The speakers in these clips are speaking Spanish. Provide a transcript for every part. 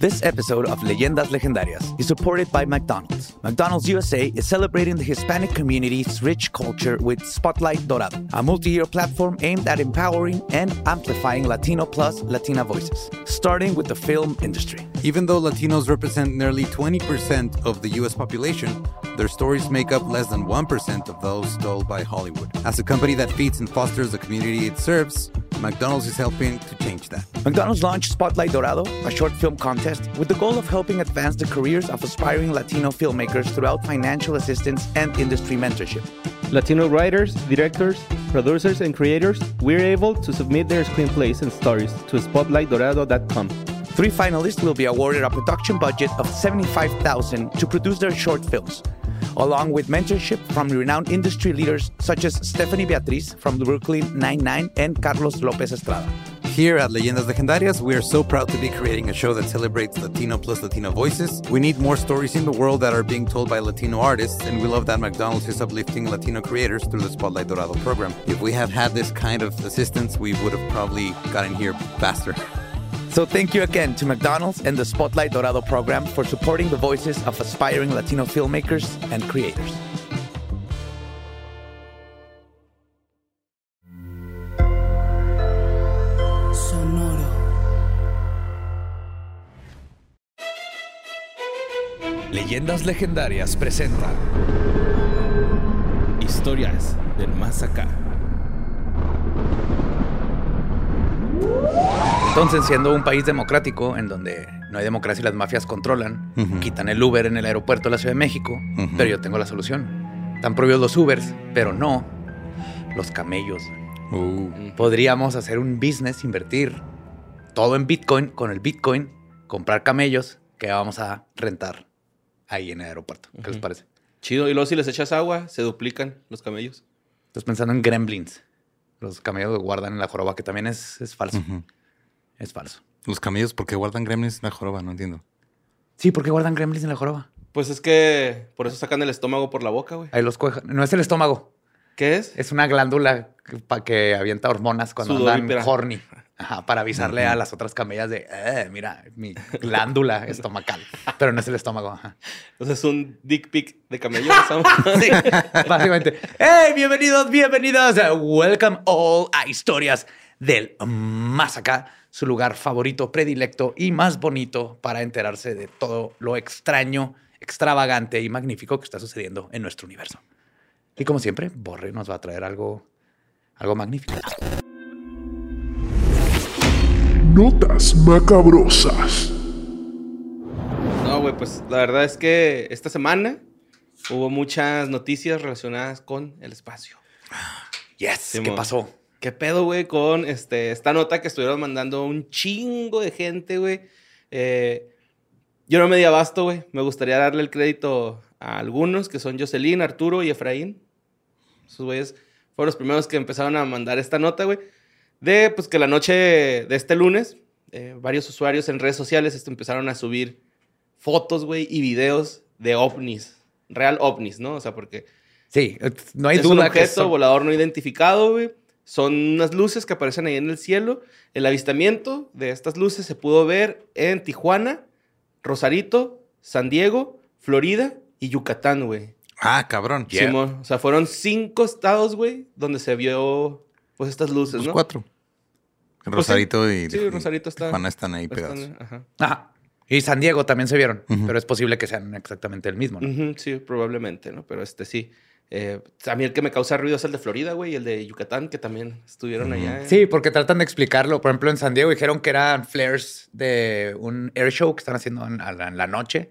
This episode of Leyendas Legendarias is supported by McDonald's. McDonald's USA is celebrating the Hispanic community's rich culture with Spotlight Dorado, a multi year platform aimed at empowering and amplifying Latino plus Latina voices, starting with the film industry. Even though Latinos represent nearly 20% of the US population, their stories make up less than 1% of those told by Hollywood. As a company that feeds and fosters the community it serves, McDonald's is helping to change that. McDonald's launched Spotlight Dorado, a short film contest with the goal of helping advance the careers of aspiring Latino filmmakers throughout financial assistance and industry mentorship. Latino writers, directors, producers, and creators, we're able to submit their screenplays and stories to spotlightdorado.com. Three finalists will be awarded a production budget of 75,000 to produce their short films, along with mentorship from renowned industry leaders such as Stephanie Beatriz from Brooklyn Nine-Nine and Carlos Lopez Estrada. Here at Leyendas Legendarias, we are so proud to be creating a show that celebrates Latino plus Latino voices. We need more stories in the world that are being told by Latino artists, and we love that McDonald's is uplifting Latino creators through the Spotlight Dorado program. If we had had this kind of assistance, we would have probably gotten here faster. So thank you again to McDonald's and the Spotlight Dorado program for supporting the voices of aspiring Latino filmmakers and creators. Sonoro. Leyendas Legendarias presenta Historias del más acá. Entonces, siendo un país democrático en donde no hay democracia y las mafias controlan, quitan el Uber en el aeropuerto de la Ciudad de México, pero yo tengo la solución. Están prohibidos los Ubers, pero no los camellos. Uh, Podríamos hacer un business, invertir todo en Bitcoin, con el Bitcoin, comprar camellos que vamos a rentar ahí en el aeropuerto. ¿Qué les parece? Chido. Y luego si les echas agua, se duplican los camellos. Estás pensando en gremlins. Los camellos que guardan en la joroba, que también es, es falso. Es falso. Los camellos, ¿por qué guardan gremlins en la joroba? No entiendo. Sí, ¿por qué guardan gremlins en la joroba? Pues es que por eso sacan el estómago por la boca, güey. Ahí los cuejan. No es el estómago. ¿Qué es? Es una glándula que, pa- que avienta hormonas cuando andan Sudorípera. horny. Ajá, para avisarle a las otras camellas de, "Eh, mira, mi glándula estomacal. Pero no es el estómago. Ajá. Sea, es un dick pic de camello. Sí, básicamente. ¡Hey! Bienvenidos, bienvenidos. Welcome all a Historias del Más Acá, su lugar favorito, predilecto y más bonito para enterarse de todo lo extraño, extravagante y magnífico que está sucediendo en nuestro universo. Y como siempre, Borre nos va a traer algo, algo magnífico. Notas macabrosas. No, güey, pues la verdad es que esta semana hubo muchas noticias relacionadas con el espacio. Yes, ¿qué Simón. pasó? ¿Qué pedo, güey, con este, esta nota que estuvieron mandando un chingo de gente, güey? Eh, yo no me di abasto, güey. Me gustaría darle el crédito a algunos, que son Jocelyn, Arturo y Efraín. Esos güeyes fueron los primeros que empezaron a mandar esta nota, güey. De, pues, que la noche de este lunes, eh, varios usuarios en redes sociales este, empezaron a subir fotos, güey, y videos de ovnis. Real ovnis, ¿no? O sea, porque Sí, no hay es un que objeto son- volador no identificado, güey. Son unas luces que aparecen ahí en el cielo. El avistamiento de estas luces se pudo ver en Tijuana, Rosarito, San Diego, Florida y Yucatán, güey. Ah, cabrón. Yeah. Simón. O sea, fueron cinco estados, güey, donde se vio, pues, estas luces, Los ¿no? cuatro. sí. Rosarito y Sí, Rosarito está- Tijuana están ahí Están- pegados. ajá. Ajá. Y San Diego también se vieron, pero es posible que sean exactamente el mismo, ¿no? Sí, probablemente, ¿no? Pero este sí. Eh, a mí el que me causa ruido es el de Florida, güey, y el de Yucatán, que también estuvieron allá. Sí, porque tratan de explicarlo. Por ejemplo, en San Diego dijeron que eran flares de un air show que están haciendo en, a la, noche.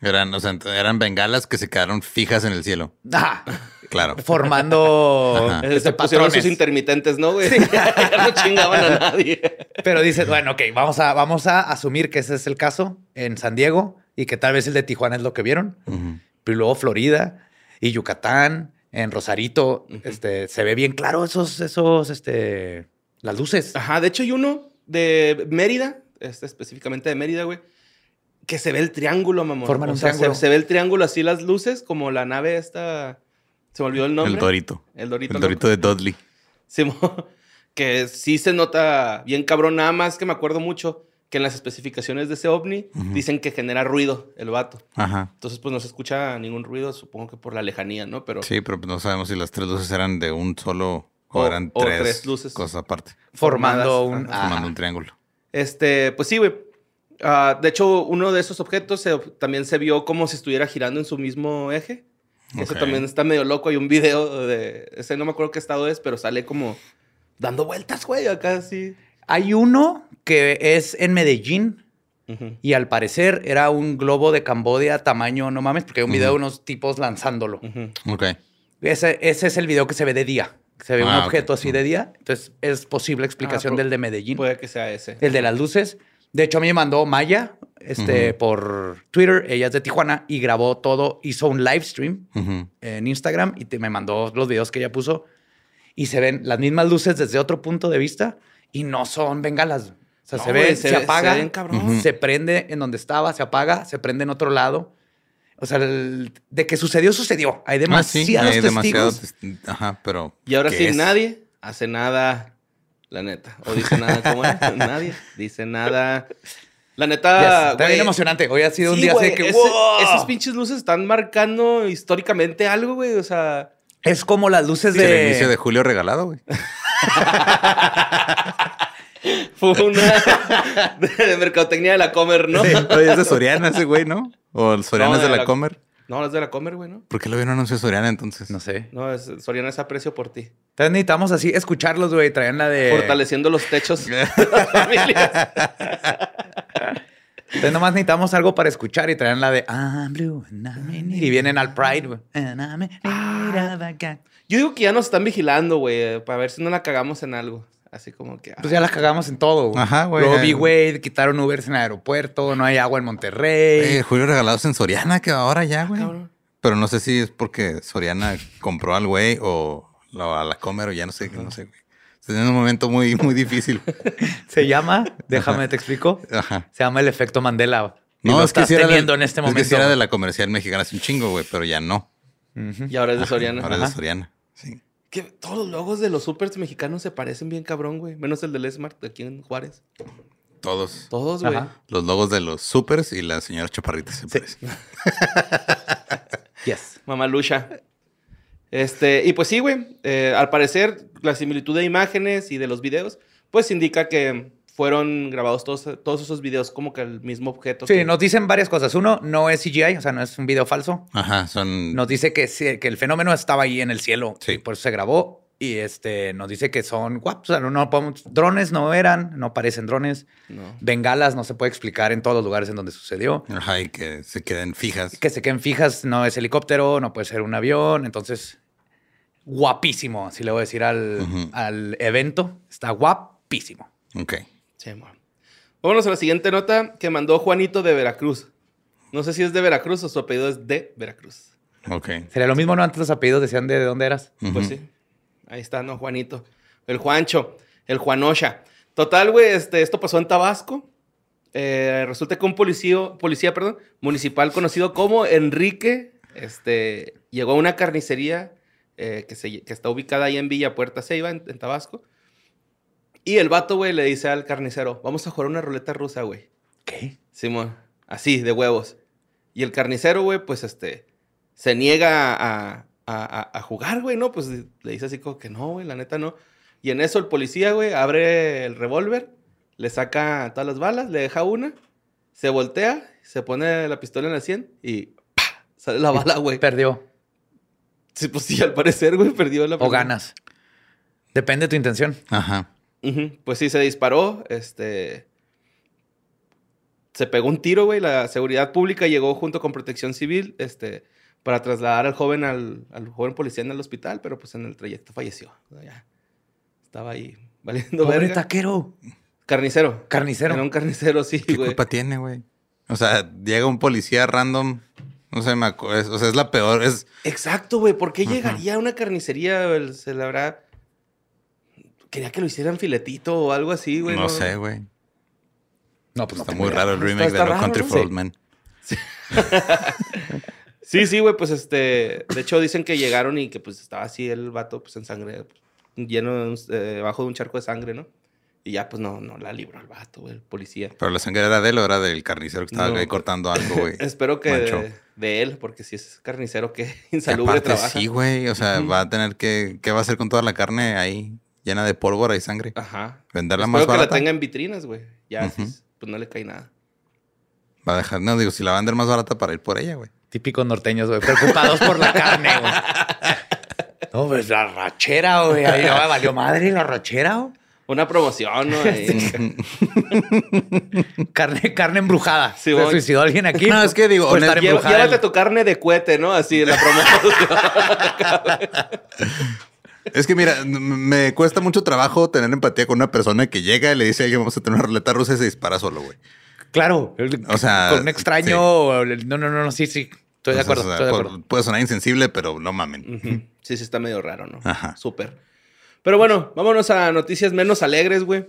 Eran, o sea, eran bengalas que se quedaron fijas en el cielo. Ajá. Claro. Formando Ajá. Se pusieron sus intermitentes, ¿no, güey? ya no chingaban a nadie. Pero dices, bueno, ok, vamos a, vamos a asumir que ese es el caso en San Diego y que tal vez el de Tijuana es lo que vieron. Ujú. Pero luego Florida y Yucatán, en Rosarito, este, se ve bien claro esos, esos, este, las luces. Ajá, de hecho hay uno de Mérida, este, específicamente de Mérida, güey, que se ve el triángulo, mamón. Forman O un sea, triángulo. Se, se ve el triángulo así las luces, como la nave esta... Se me olvidó el nombre. El Dorito. El Dorito. El loco. Dorito de Dudley. Simón, que sí se nota bien cabrón, nada más que me acuerdo mucho que en las especificaciones de ese ovni dicen que genera ruido el vato. Ajá. Entonces, pues no se escucha ningún ruido, supongo que por la lejanía, ¿no? Pero Sí, pero no sabemos si las tres luces eran de un solo o, O- eran o tres, tres luces. cosas aparte, Formando un... ajá. formando un triángulo. Este, pues sí, güey. Ah, de hecho, uno de esos objetos se- también se vio como si estuviera girando en su mismo eje. Ese Ok. también está medio loco. Hay un video de. Ese no me acuerdo qué estado es, pero sale como dando vueltas, güey, acá así. Hay uno que es en Medellín y al parecer era un globo de Cambodia tamaño, no mames, porque hay un video de unos tipos lanzándolo. Ujú. Ok. Ese, ese es el video que se ve de día. Se ve un Ah, objeto así de día. Entonces es posible explicación Ah, del de Medellín. Puede que sea ese. El de las luces. De hecho, a mí me mandó Maya este, por Twitter. Ella es de Tijuana y grabó todo. Hizo un live stream en Instagram y te- me mandó los videos que ella puso. Y se ven las mismas luces desde otro punto de vista y no son bengalas. O sea, No, se ve, se, apaga, se ven cabrón. se prende en donde estaba, se apaga, se prende en otro lado. O sea, el- de que sucedió, sucedió. Hay Ah, sí, demasiados hay testigos. demasiados testi- Ajá, pero. Y ahora ¿qué sí, es? nadie hace nada, la neta. O dice nada, ¿cómo es? Nadie dice nada. La neta, está, está bien emocionante. Hoy ha sido un sí, día güey, así que ese- ¡wow! Esas pinches luces están marcando históricamente algo, güey. O sea, Es como las luces Es el de... inicio de julio regalado, güey. fue una de mercadotecnia de la Comer, ¿no? Sí, oye, es de Soriana ese güey, ¿no? O el Soriana No, es de de la, la- Comer. No, es de la Comer, güey, ¿no? ¿Por qué lo vieron anuncio Soriana entonces? No sé. No, es, Soriana es aprecio por ti. Entonces necesitamos así escucharlos, güey. Traían la de... Fortaleciendo los techos de las familias. Entonces nomás necesitamos algo para escuchar y traían la de I'm blue and I'm in it", Y vienen al Pride, güey. And I'm in need of a gang. Yo digo que ya nos están vigilando, güey, para ver si no la cagamos en algo. Así como que. ah, Pues ya las cagamos en todo, güey. Ajá, güey. Robbie Wade, quitaron Ubers en el aeropuerto, no hay agua en Monterrey. Eh, julio regalado es en Soriana, que ahora ya, güey. cabrón. Pero no sé si es porque Soriana compró al güey o a la Comer o ya no sé, no sé, güey. En un momento muy, muy difícil. Se llama, déjame te explico, Ajá. se llama el efecto Mandela. Y No, lo es que estás si era, teniendo en este es que momento. sí era de la comercial mexicana hace un chingo, güey, pero ya no. Y ahora es de Soriana. Ahora es de Soriana. Sí. Que todos los logos de los supers mexicanos se parecen bien cabrón, güey. Menos el del Smart de aquí en Juárez. Todos. Todos, güey. Los logos de los supers y la señora Chaparrita se parecen. Yes. Mamá Lucha. Este, y pues sí, güey. eh, al parecer, la similitud de imágenes y de los videos, pues indica que fueron grabados todos, todos esos videos como que el mismo objeto. Sí, que- nos dicen varias cosas. Uno, no es CGI, o sea, no es un video falso. Ajá, son. Nos dice que, sí, que el fenómeno estaba ahí en el cielo. Sí. y por eso se grabó. Y este nos dice que son guapos. O sea, no, no podemos- drones no eran, no parecen drones. No. Bengalas no se puede explicar en todos los lugares en donde sucedió. Ajá, y que se queden fijas. Que se queden fijas, no es helicóptero, no puede ser un avión. Entonces, guapísimo, así le voy a decir al, al evento. Está guapísimo. Ok. Sí, amor. Vámonos a la siguiente nota que mandó Juanito de Veracruz. No sé si es de Veracruz o su apellido es de Veracruz. Ok. Sería lo mismo, ¿no? Antes los apellidos decían de dónde eras. Pues sí. Ahí está, ¿no? Juanito. El Juancho. El Juanosha. Total, güey, este, esto pasó en Tabasco. Eh, resulta que un policía, policía perdón, municipal conocido como Enrique este, llegó a una carnicería eh, que, se- que está ubicada ahí en Villa Puerta Ceiba, en, en Tabasco. Y el vato, güey, le dice al carnicero, vamos a jugar una ruleta rusa, güey. ¿Qué? Simón, así, de huevos. Y el carnicero, güey, pues este, se niega a, a- a- a jugar, güey, ¿no? Pues le dice así como que no, güey, la neta no. Y en eso el policía, güey, abre el revólver, le saca todas las balas, le deja una, se voltea, se pone la pistola en la 100 y ¡pa! sale la bala, güey. Perdió. Sí, pues sí, al parecer, güey, perdió la O primera. ganas. Depende de tu intención. Ajá. Pues sí, se disparó, este... Se pegó un tiro, güey. La seguridad pública llegó junto con protección civil, este, para trasladar al joven al, al joven policía en el hospital, pero pues en el trayecto falleció. O sea, ya estaba ahí valiendo Pobre verga. taquero. Carnicero. Carnicero. Era un carnicero, sí, ¿Qué güey. culpa tiene, güey? O sea, llega un policía random. No sé, me acu- es- o sea, es la peor. Es. Exacto, güey. ¿Por qué Ujú. llegaría a una carnicería? Se le habrá... Quería que lo hicieran filetito o algo así, güey. no sé, güey. No, pues no Está muy idea. raro el remake está de No raro, Country ¿no? for Sí. Old Men. Sí, sí, güey, pues este, de hecho dicen que llegaron y que pues estaba así el vato pues en sangre, lleno de un- eh, debajo de un charco de sangre, ¿no? Y ya, pues no, no la libró el vato, güey, el policía. Pero la sangre era de él o era del carnicero que estaba No. ahí cortando algo, güey. Espero que de, de él, porque si es carnicero, que Que insalubre aparte trabaja. sí, güey. O sea, va a tener que... ¿Qué va a hacer con toda la carne ahí llena de pólvora y sangre? Ajá. ¿Venderla Espero más que la barata? tenga en vitrinas, güey. Ya, sí, pues no le cae nada. Va a dejar... No, digo, si la va a vender más barata para ir por ella, güey. Típicos norteños, güey, preocupados por la carne, güey. No, pues la rachera, güey. Ahí no me valió madre la rachera, güey. Una promoción, ¿no? Carne, carne embrujada. Sí, Se voy. suicidó alguien aquí. No, es que digo, Por estar llévate el- tu carne de cuete, ¿no? Así en la promoción. Es que mira, me cuesta mucho trabajo tener empatía con una persona que llega y le dice a alguien, vamos a tener una ruleta rusa y se dispara solo, güey. Claro. O sea, Con un extraño. sí. No, no, no, no, sí, sí. Estoy de Entonces, acuerdo, o sea, estoy de acuerdo. Puede sonar insensible, pero no mamen. Ujú. Sí, sí, está medio raro, ¿no? Ajá. Súper. Pero bueno, vámonos a noticias menos alegres, güey.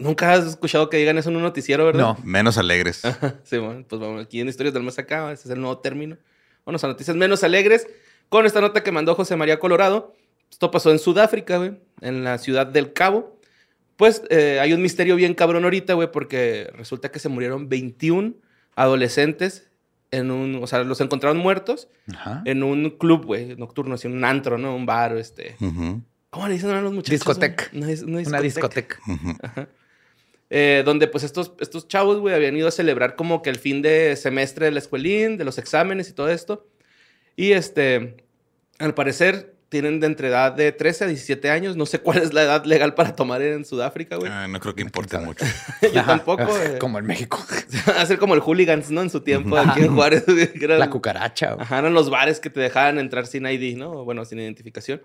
Nunca has escuchado que digan eso en un noticiero, ¿verdad? No. Menos alegres. Sí, bueno, pues vamos aquí en Historias del Más Acá, ese es el nuevo término. Vamos a noticias menos alegres con esta nota que mandó José María Colorado. Esto pasó en Sudáfrica, güey, en la ciudad del Cabo. Pues eh, hay un misterio bien cabrón ahorita, güey, porque resulta que se murieron 21 adolescentes en un, o sea, los encontraron muertos Ajá. en un club, güey, nocturno, así un antro, ¿no? Un bar, este. Ujú, ¿Cómo le dicen a los muchachos? Discoteca. güey? Una, una Una discoteca. discoteca. ujú. Eh, donde pues estos, estos chavos, güey, habían ido a celebrar como que el fin de semestre de la escuelín, de los exámenes y todo esto. Y este, al parecer, tienen de entre edad de 13 a 17 años. No sé cuál es la edad legal para tomar en Sudáfrica, güey. Ah, no creo que importe mucho. Yo Ajá. tampoco. eh. Como en México. Hacer como el hooligans, ¿no? En su tiempo aquí en Juárez. güey, que era- La cucaracha. güey. Ajá, eran los bares que te dejaban entrar sin ID, ¿no? Bueno, sin identificación.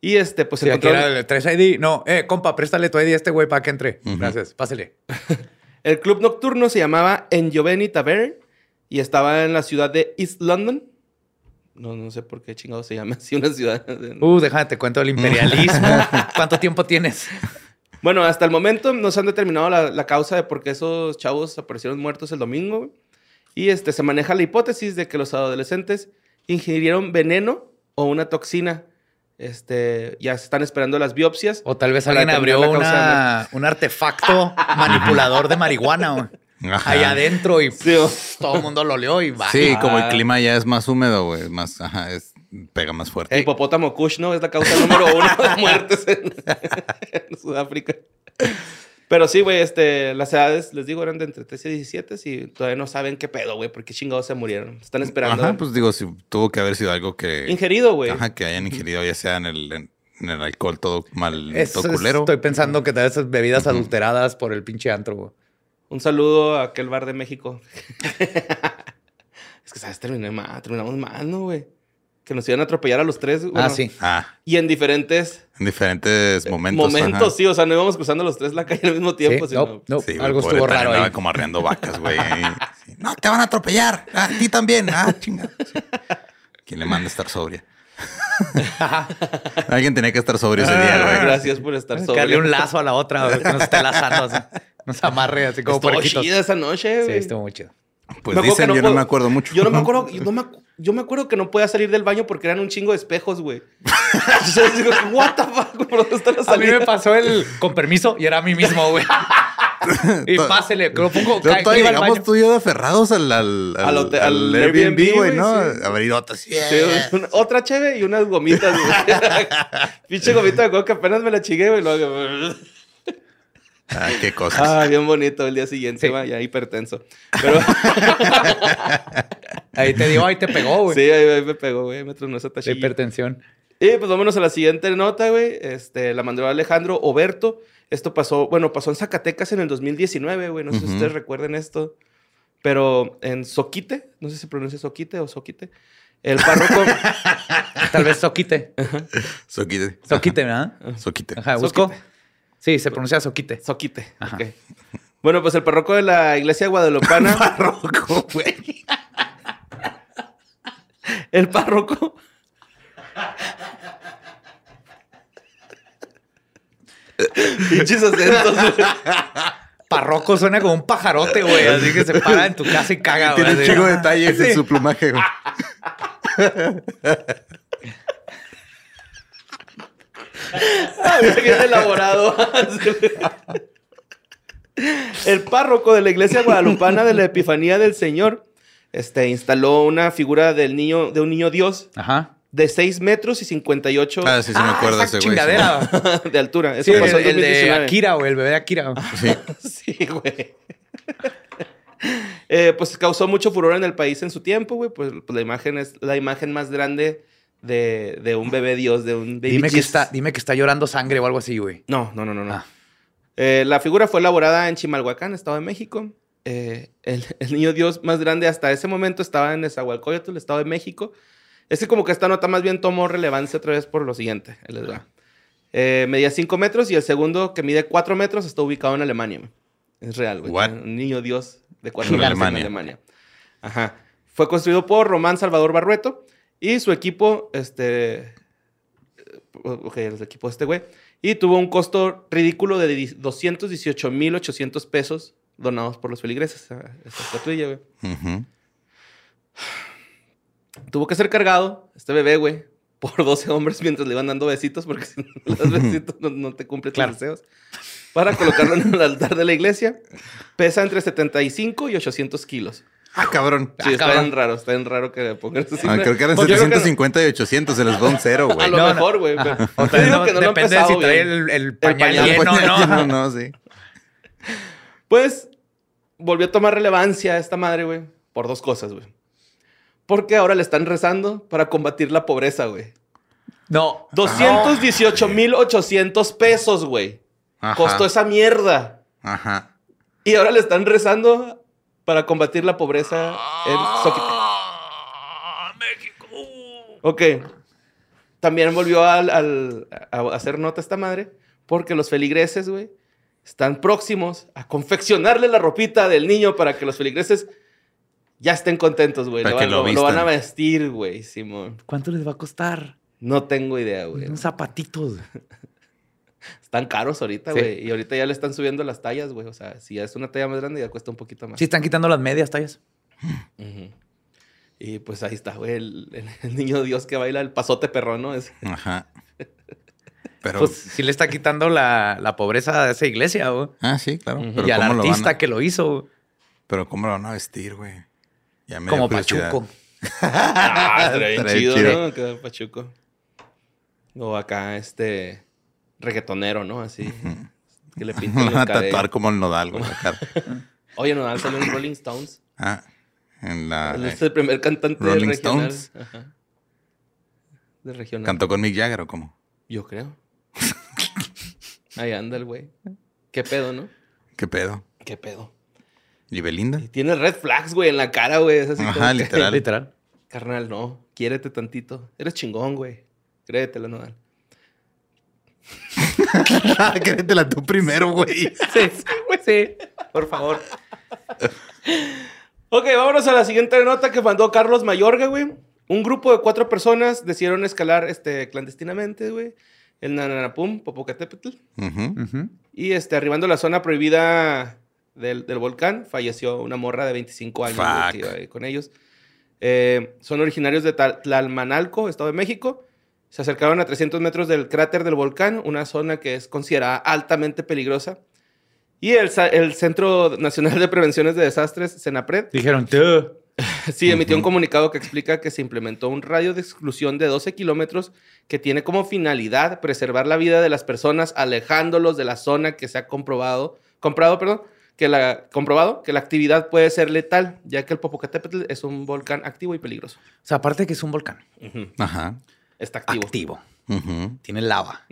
Y este, pues Sí, aquí encontraron- era el 3 ID. No, eh, compa, préstale tu ID a este güey para que entre. Ujú. Gracias, pásele. El club nocturno se llamaba Enjoveni Tavern y estaba en la ciudad de East London. No, no sé por qué chingado se llama así una ciudad. Uh, déjame te cuento el imperialismo. ¿Cuánto tiempo tienes? Bueno, hasta el momento no se han determinado la, la causa de por qué esos chavos aparecieron muertos el domingo. Y este, se maneja la hipótesis de que los adolescentes ingirieron veneno o una toxina. Este, ya se están esperando las biopsias. O tal vez alguien abrió una, un artefacto manipulador de marihuana Ajá. allá adentro y Sí, todo el mundo lo olió y va. Sí, como el clima ya es más húmedo, güey. Más, ajá, es, pega más fuerte. Hipopótamo Kush, ¿no? Es la causa número uno de muertes en, en Sudáfrica. Pero sí, güey, este, las edades, les digo, eran de entre 13 y 17 y todavía no saben qué pedo, güey, porque chingados se murieron. Están esperando. Ajá, pues digo, si tuvo que haber sido algo que... Ingerido, güey. Ajá, que hayan ingerido, ya sea en el, en, en el alcohol todo mal, Es- todo es- culero. estoy pensando que tal vez bebidas adulteradas por el pinche antro. güey. Un saludo a aquel bar de México. es que, ¿sabes? Terminé mal, terminamos mal, ¿no, güey? Que nos iban a atropellar a los tres. ah, bueno, sí. Ah, Y en diferentes en diferentes momentos. momentos, ajá. sí. O sea, no íbamos cruzando los tres la calle al mismo tiempo. Sí, sino- no, no, Sí, güey, algo estuvo raro andaba ahí. como arreando vacas, güey. Sí. No, te van a atropellar. A ti también. Ah, chinga. Sí. ¿Quién le manda a estar sobria? Alguien tenía que estar sobrio ese día, güey. Gracias por estar sobrio. un lazo a la otra, güey, que nos esté lazando, así. nos amarre así como Estuvo puerquitos. chida esa noche, Sí, güey. estuvo muy chido. Pues Me dicen, que yo no puedo- me acuerdo mucho. Yo no me acuerdo, yo, no me, yo me acuerdo que no podía salir del baño porque eran un chingo de espejos, güey. o sea, digo, what the fuck, ¿por dónde está la A mí salida? me pasó el con permiso y era a mí mismo, güey. y pásele, que lo pongo. Todavía llegamos tú y yo de aferrados al, al, Al hotel- al Airbnb, Airbnb, güey, ¿no? sí. A ver, idotas. Sí, una- otra cheve y unas gomitas, güey. Pinche gomita de coca que apenas me la chingué, güey. Ah, qué cosas. Ah, bien bonito el día siguiente, Sí. va, ya hipertenso. Pero Ahí te dio, ahí te pegó, güey. sí, ahí, ahí me pegó, güey, me tronó esa tachilla. hipertensión. Y pues vámonos a la siguiente nota, güey. Este, la mandó Alejandro Oberto. Esto pasó, bueno, pasó en Zacatecas en el 2019, güey. No sé si ustedes recuerden esto. Pero en Soquite, no sé si se pronuncia Soquite o Soquite. El párroco. Tal vez Soquite. Soquite. Soquite, ¿verdad? Soquite. Ajá, ¿buscó? Sí, se pronuncia Soquite. Soquite. Bueno, pues el párroco de la iglesia guadalupana. Barroco, güey. el párroco. Pinches acentos. Parroco suena como un pajarote, güey. Así que se para en tu casa y caga, güey. Tiene un chingo de detalles en su plumaje, güey. Bien elaborado. El párroco de la iglesia guadalupana de la Epifanía del Señor este, instaló una figura del niño, de un niño Dios Ajá. de 6 metros y 58 Ah, sí, sí me ese güey. sí. chingadera. de altura. Sí, Eso el, pasó en el de 2019. Akira, güey, el bebé de Akira. Sí. Sí, güey. Eh, pues causó mucho furor en el país en su tiempo, güey. Pues, pues la imagen es la imagen más grande de, de un bebé Dios, de un baby Dime que, Jesus. está, dime que está llorando sangre o algo así, güey. No, no, no, no. no. Ah. Eh, la figura fue elaborada en Chimalhuacán, Estado de México. Eh, el, el niño Dios más grande hasta ese momento estaba en Nezahualcóyotl, Estado de México. Es que como que esta nota más bien tomó relevancia otra vez por lo siguiente. Les va. Eh, medía 5 metros y el segundo, que mide 4 metros, está ubicado en Alemania. Es real, güey. Un niño Dios de 4 En metros Alemania. en Alemania. Ajá. Fue construido por Román Salvador Barrueto y su equipo, este... Ok, el equipo de este güey. Y tuvo un costo ridículo de 218,800 pesos donados por los feligreses. Esa esa estatuilla, güey. Tuvo que ser cargado, este bebé, güey, por 12 hombres mientras le iban dando besitos, porque si no los besitos no, no te cumplen tus deseos. Para colocarlo en el altar de la iglesia. Pesa entre 75 y 800 kilos. Ah, cabrón. Sí, está bien raro, está bien raro que le pongan esa Ah, creo que eran Pues yo creo que no. 750 y 800, se les va un cero, güey. A lo No, mejor, güey. O digo no- que no depende de si trae el, el pañal pañal. lleno, ¿no? no, no, sí. Pues volvió a tomar relevancia esta madre, güey, por dos cosas, güey. Porque ahora le están rezando para combatir la pobreza, güey. No. 218,800 pesos, güey. Ajá. Costó esa mierda. Ajá. Y ahora le están rezando para combatir la pobreza en Xochitl. Ok. También volvió al, al- a hacer nota esta madre porque los feligreses, güey, están próximos a confeccionarle la ropita del niño para que los feligreses ya estén contentos, güey. Lo, lo lo- lo van a vestir, güey, Simón. ¿Cuánto les va a costar? No tengo idea, güey. Unos zapatitos. Están caros ahorita, Sí. güey. Y ahorita ya le están subiendo las tallas, güey. O sea, si ya es una talla más grande, ya cuesta un poquito más. Sí, están quitando las medias tallas. Y pues ahí está, güey, el, el- el niño Dios que baila el pasote perrón, ¿no? Es, Ajá. Pero. Pues sí le está quitando la, la pobreza a esa iglesia, güey. ah, sí, claro. Pero Y al ¿cómo lo van artista a- que lo hizo, güey. Pero ¿cómo lo van a vestir, güey? Como. Pachuco. ah, Estaría chido, chido. ¿no? Pachuco. O acá, este, reggaetonero, ¿no? Así, que le pinten van los a tatuar como el nodal, güey. Oye, no, salió en Rolling Stones. Ah, en la. Él eh, es el primer cantante Rolling regional. Stones. Ajá. De regional. ¿Cantó con Mick Jagger o cómo? Yo creo. Ahí anda el güey. ¿Qué pedo, no? ¿Qué pedo? ¿Qué pedo? ¿Y Belinda? Y tiene red flags, güey, en la cara, güey. Es así Ajá, que, literal. Literal. Carnal, no. Quiérete tantito. Eres chingón, güey. Créetela, Nodal. Créetela tú primero, güey. Sí, sí. Por favor. Ok, vámonos a la siguiente nota que mandó Carlos Mayorga, güey. Un grupo de cuatro personas decidieron escalar este, clandestinamente, güey. El Nananapum, Popocatépetl. Y este, arribando a la zona prohibida del, del volcán, falleció una morra de 25 años güey, Fuck. que iba ahí con ellos. Eh, son originarios de Tlalmanalco, Estado de México. Se acercaron a 300 metros del cráter del volcán, una zona que es considerada altamente peligrosa. Y el, el Centro Nacional de Prevenciones de Desastres, CENAPRED, Dijeron, "Tuh". Sí, emitió un comunicado que explica que se implementó un radio de exclusión de 12 kilómetros que tiene como finalidad preservar la vida de las personas alejándolos de la zona que se ha comprobado, comprado, perdón, que la, comprobado que la actividad puede ser letal, ya que el Popocatépetl es un volcán activo y peligroso. O sea, aparte de que es un volcán Ujú. Ajá. Está activo. Tiene lava.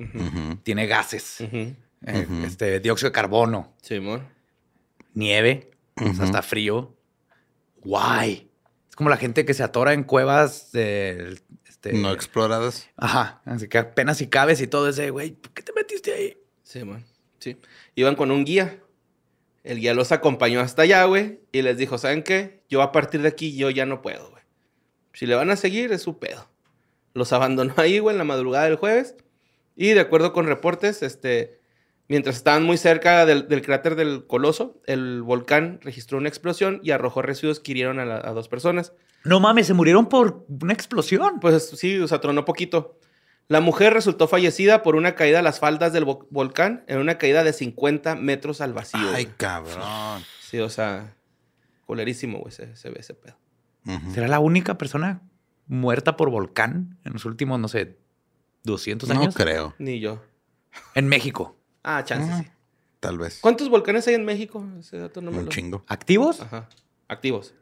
Tiene gases. Eh, este, dióxido de carbono. Sí, amor. Nieve. O sea, está frío. Guay. Es como la gente que se atora en cuevas de... Este, No exploradas. Ajá. Así que apenas si cabes y todo ese, güey, ¿por qué te metiste ahí? Sí, man. Sí. Iban con un guía. El guía los acompañó hasta allá, güey, y les dijo, ¿saben qué? Yo a partir de aquí yo ya no puedo, güey. Si le van a seguir, es su pedo. Los abandonó ahí, güey, en la madrugada del jueves. Y de acuerdo con reportes, este, mientras estaban muy cerca del, del cráter del Coloso, el volcán registró una explosión y arrojó residuos que hirieron a, la- a dos personas. No mames, se murieron por una explosión. Pues sí, o sea, tronó poquito. La mujer resultó fallecida por una caída a las faldas del vo- volcán en una caída de 50 metros al vacío. Ay, güey. cabrón. Sí, o sea, colerísimo, güey, se, se ve ese pedo. ¿Será la única persona muerta por volcán en los últimos, no sé, 200 No años? creo. Ni yo. En México. Ah, chance, Ah, sí. Tal vez. ¿Cuántos volcanes hay en México? Ese dato no me Un lo... chingo. ¿Activos? Ajá. Activos.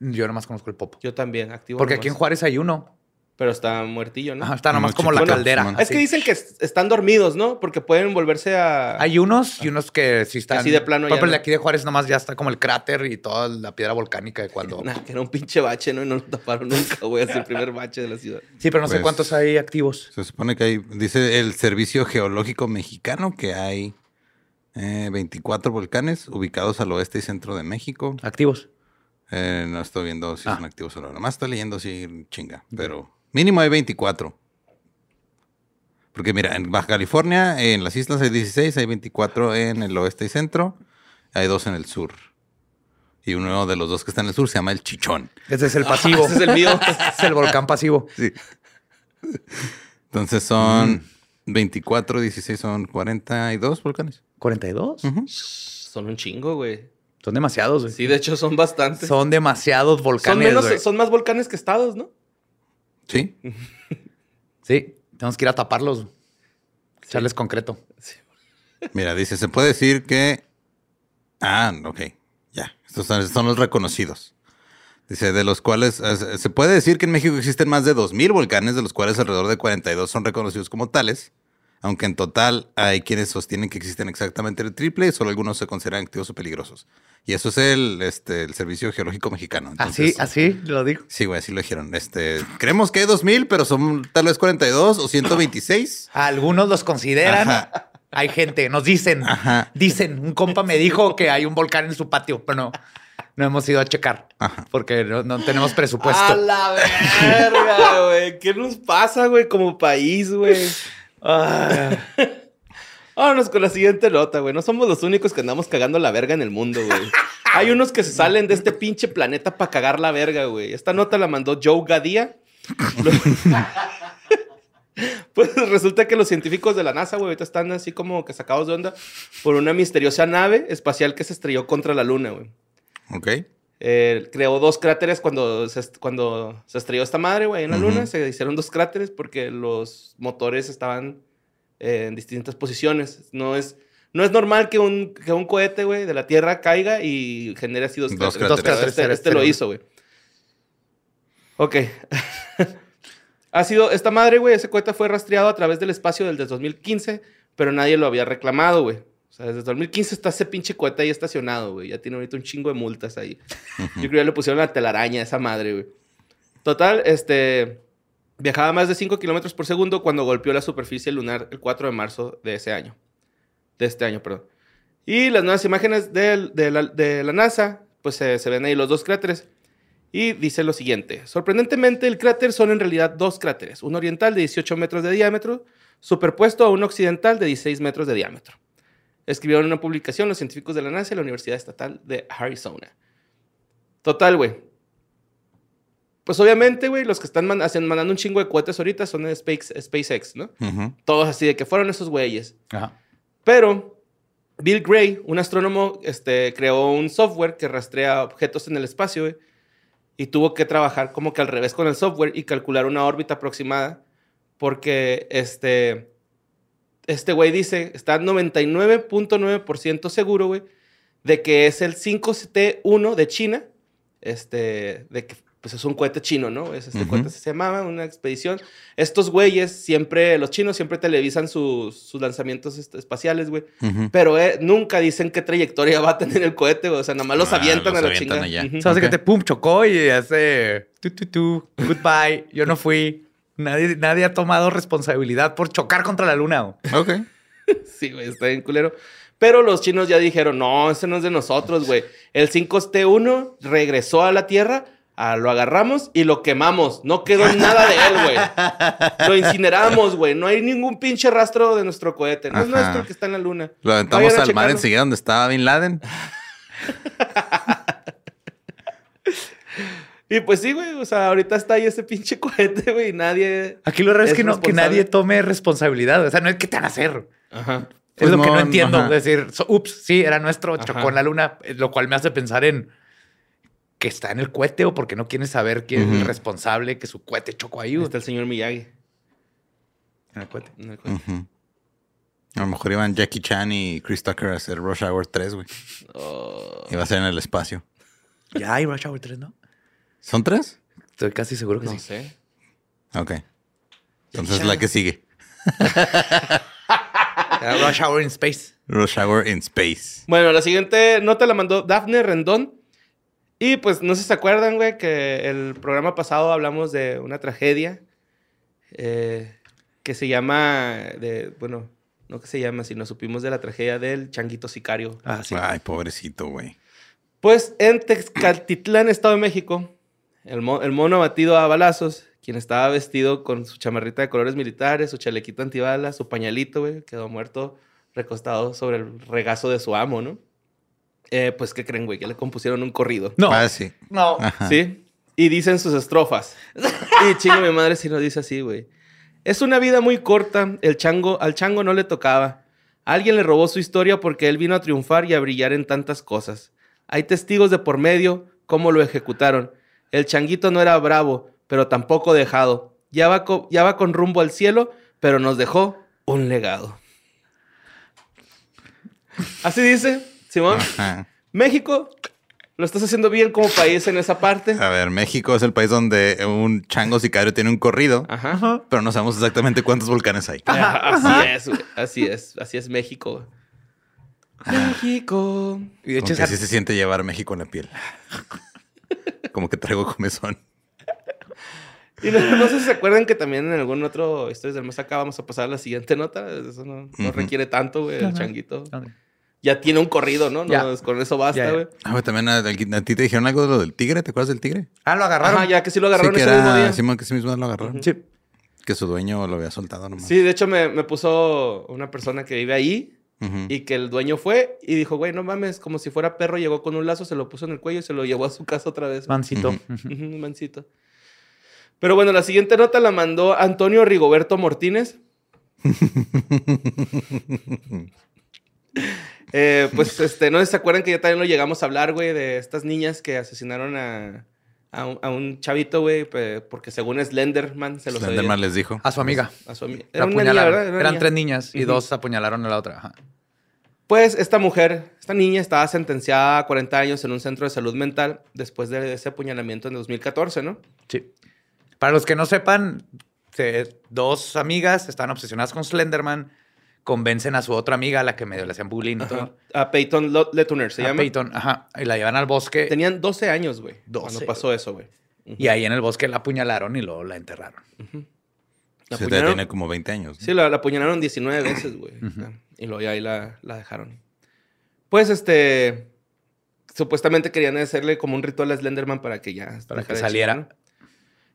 Yo nomás conozco el Popo. Yo también, activos. Porque aquí en. Juárez hay uno. Pero está muertillo, ¿no? Ajá, está nomás como la caldera. Es que dicen que es- están dormidos, ¿no? Porque pueden volverse a... Hay unos y unos que sí están. Así de plano Por ya ejemplo, el de no. aquí de Juárez nomás ya está como el cráter y toda la piedra volcánica de cuando. Nah, que era un pinche bache, ¿no? Y no lo taparon nunca, güey. Es el primer bache de la ciudad. Sí, pero no sé Pues- cuántos hay activos. Se supone que hay, dice el Servicio Geológico Mexicano que hay eh, 24 volcanes ubicados al oeste y centro de México. Activos. Eh, no estoy viendo si Ah. son activos o no. Nomás estoy leyendo así chinga. Pero mínimo hay 24. Porque mira, en Baja California, en las islas hay 16, hay 24 en el oeste y centro, hay dos en el sur. Y uno de los dos que está en el sur se llama el Chichón. Ese es el pasivo. Ese es el mío. es el volcán pasivo. Sí. Entonces son Mm. 24, 16, son 42 volcanes. ¿42? Ujú. Son un chingo, güey. Son demasiados, güey. Sí, de hecho son bastantes. Son demasiados Son, volcanes. menos, güey. son más volcanes que estados, ¿no? Sí. Sí, tenemos que ir a taparlos. Echarles concreto. Mira, dice, se puede decir que... Ah, ok. Ya. Estos son, son los reconocidos. Dice, de los cuales... Se puede decir que en México existen más de 2.000 volcanes, de los cuales alrededor de 42 son reconocidos como tales. Aunque en total hay quienes sostienen que existen exactamente el triple y solo algunos se consideran activos o peligrosos. Y eso es el, este, el Servicio Geológico Mexicano. así, Entonces, así lo digo. Sí, güey, así lo dijeron. Este, creemos que hay 2000, pero son tal vez 42 o 126. Algunos los consideran. Ajá. Hay gente, nos dicen, Ajá. dicen, un compa me dijo que hay un volcán en su patio, pero no, no hemos ido a checar Ajá. porque no, no tenemos presupuesto. A la verga, güey. ¿Qué nos pasa, güey, como país, güey? Ah, Vámonos con la siguiente nota, güey. No somos los únicos que andamos cagando la verga en el mundo, güey. Hay unos que se salen de este pinche planeta para cagar la verga, güey. Esta nota la mandó Joe Gadía. pues resulta que los científicos de la NASA, güey, ahorita están así como que sacados de onda por una misteriosa nave espacial que se estrelló contra la luna, güey. Ok. Eh, creó dos cráteres cuando se, cuando se estrelló esta madre, güey, en la luna. Se hicieron dos cráteres porque los motores estaban eh, en distintas posiciones. No es, no es normal que un, que un cohete, güey, de la Tierra caiga y genere así dos Dos cráteres. Dos cráteres. cráteres. Este, este lo hizo, güey. Ok. ha sido, esta madre, güey, ese cohete fue rastreado a través del espacio desde 2015, pero nadie lo había reclamado, güey. O sea, desde 2015 está ese pinche cohete ahí estacionado, güey. Ya tiene ahorita un chingo de multas ahí. Yo creo que ya le pusieron la telaraña a esa madre, güey. Total, este... Viajaba más de 5 kilómetros por segundo cuando golpeó la superficie lunar el 4 de marzo de ese año. De este año, perdón. Y las nuevas imágenes del- de, la, de la NASA, pues se, se ven ahí los dos cráteres. Y dice lo siguiente. Sorprendentemente, el cráter son en realidad dos cráteres. Un oriental de 18 metros de diámetro, superpuesto a un occidental de 16 metros de diámetro. Escribieron una publicación los científicos de la NASA y la Universidad Estatal de Arizona. Total, güey. Pues obviamente, güey, los que están man- mandando un chingo de cohetes ahorita son de Space, SpaceX, ¿no? Todos así de que fueron esos güeyes. Ajá. Pero Bill Gray, un astrónomo, este, creó un software que rastrea objetos en el espacio güey, y tuvo que trabajar como que al revés con el software y calcular una órbita aproximada porque este, este güey dice, está 99.9% seguro, güey, de que es el 5T1 de China, este, de que pues es un cohete chino, ¿no? Es este Ujú. cohete se llamaba, una expedición. Estos güeyes siempre, los chinos siempre televisan sus, sus lanzamientos este, espaciales, güey. Ujú. Pero eh, nunca dicen qué trayectoria va a tener el cohete, güey. O sea, nada más los Ah, avientan los a la avientan chingada. allá. Ujú. O sea, hace Ok. que te pum, chocó y hace tu, tu, tu, goodbye. Yo no fui. Nadie, nadie ha tomado responsabilidad por chocar contra la luna. güey. Ok. Sí, güey, está bien culero. Pero los chinos ya dijeron, no, ese no es de nosotros, güey. El 5T1 regresó a la Tierra, ah, lo agarramos y lo quemamos. No quedó nada de él, güey. Lo incineramos, güey. No hay ningún pinche rastro de nuestro cohete. No es nuestro el que está en la luna. Lo aventamos al mar enseguida donde estaba Bin Laden. Y pues sí, güey. O sea, ahorita está ahí ese pinche cohete, güey. Y nadie. Aquí lo raro es, que, no, que nadie tome responsabilidad. O sea, no es que te van a hacer. Ajá. Es Pues lo que no, entiendo. ajá. Es decir, so- ups, sí, era nuestro, chocó Ajá. en la luna, lo cual me hace pensar en que está en el cohete o porque no quieren saber quién es el responsable que su cohete chocó ahí. Está el señor Miyagi. En el cohete. en el cohete. Ujú. A lo mejor iban Jackie Chan y Chris Tucker a hacer Rush Hour 3, güey. Oh. Iba a ser en el espacio. Ya hay Rush Hour 3, ¿no? ¿Son tres? Estoy casi seguro que No sí. sé. Ok. Entonces la que sigue. Rush Hour in Space. Rush Hour in Space. Bueno, la siguiente nota la mandó Dafne Rendón. Y pues no sé si se acuerdan, güey, que el programa pasado hablamos de una tragedia eh, que se llama, de, bueno, no que se llama, sino supimos de la tragedia del changuito sicario. Ah, sí. Ay, pobrecito, güey. Pues en Texcaltitlán, Estado de México, el, mo- el mono abatido a balazos, quien estaba vestido con su chamarrita de colores militares, su chalequito antibalas, su pañalito, güey, quedó muerto recostado sobre el regazo de su amo, ¿no? Eh, pues, ¿qué creen, güey? Que le compusieron un corrido. No. Ah, sí. No. Ajá. ¿Sí? Y dicen sus estrofas. y chingo mi madre si no dice así, güey. Es una vida muy corta. El chango, al chango no le tocaba. Alguien le robó su historia porque él vino a triunfar y a brillar en tantas cosas. Hay testigos de por medio cómo lo ejecutaron. El changuito no era bravo, pero tampoco dejado. Ya va, co- ya va con rumbo al cielo, pero nos dejó un legado. Así dice, Simón. Ajá. México, lo estás haciendo bien como país en esa parte. A ver, México es el país donde un chango sicario tiene un corrido, Ajá. pero no sabemos exactamente cuántos volcanes hay. Así es, güey. Así es. Así es México. México. Y de hecho, así se siente llevar México en la piel. Como que traigo comezón. Y no, no sé si se acuerdan que también en algún otro Historias del Más Acá vamos a pasar a la siguiente nota. Eso no, requiere tanto, güey, el changuito. Ya tiene un corrido, ¿no? Ya. No, con eso basta, güey. Ah, güey, también a, a ti te dijeron algo de lo del tigre, ¿te acuerdas del tigre? Ah, lo agarraron. Ajá, ya que sí lo Sí, agarraron que ese mismo era, día. Simón, que ese mismo lo agarraron. Sí. Que su dueño lo había soltado nomás. Sí, de hecho me, me puso una persona que vive ahí y que el dueño fue y dijo, güey, no mames, como si fuera perro, llegó con un lazo, se lo puso en el cuello y se lo llevó a su casa otra vez. Mancito. Un mancito. Pero bueno, la siguiente nota la mandó Antonio Rigoberto Mortínez. Eh, pues, este, no sé si se acuerdan que ya también lo llegamos a hablar, güey, de estas niñas que asesinaron a, a, un, a un chavito, güey, porque según Slenderman se los Slenderman les dijo. A su amiga. a su amiga. Era una niña, apuñalaron. ¿verdad? Era una Eran niña. tres niñas y dos apuñalaron a la otra. Ajá. Pues esta mujer, esta niña, estaba sentenciada a 40 años en un centro de salud mental después de ese apuñalamiento en 2014, ¿no? Sí. Para los que no sepan, se- dos amigas están obsesionadas con Slenderman, convencen a su otra amiga, a la que medio le hacían bullying y todo. A Peyton Letuner se a llama. Peyton, ajá, y la llevan al bosque Tenían 12 años, güey. 12, Cuando pasó eso, güey. y ahí en el bosque la apuñalaron y luego la enterraron. La Se apuñalaron- tiene como 20 años. ¿no? Sí, la, la apuñalaron 19 veces, güey. Y luego ya ahí la, la dejaron. Pues, este... Supuestamente querían hacerle como un ritual a Slenderman para que ya... Para que saliera.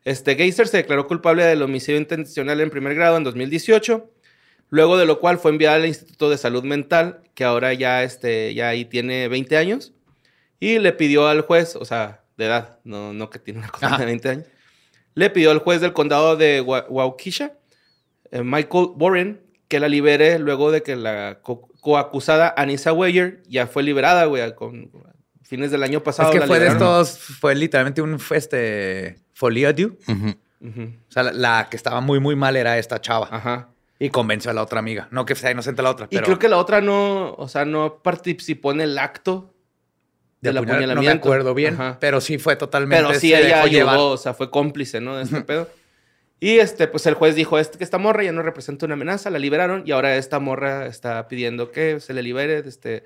Este, Geiser se declaró culpable del homicidio intencional en primer grado en 2018. Luego de lo cual fue enviado al Instituto de Salud Mental, que ahora ya, este, ya ahí tiene 20 años. Y le pidió al juez, o sea, de edad, no, no que tiene una cosa Ajá. de 20 años. Le pidió al juez del condado de Wa- Waukesha, eh, Michael Warren, que la libere luego de que la co- coacusada Anissa Weyer ya fue liberada, güey, con fines del año pasado. es que la fue de liberaron. estos, fue literalmente un este, folie à deux. Ujú. Ujú. O sea, la, la que estaba muy, muy mal era esta chava. Ajá. Y convenció a la otra amiga. No que sea inocente la otra, Y pero creo que la otra no, o sea, no participó en el acto de del apuñalar- no me acuerdo bien, Ajá. pero sí fue totalmente Pero sí ella ayudó, llevar. o sea, fue cómplice, ¿no? De este pedo. Y este, pues el juez dijo este, que esta morra ya no representa una amenaza, la liberaron y ahora esta morra está pidiendo que se le libere. Este,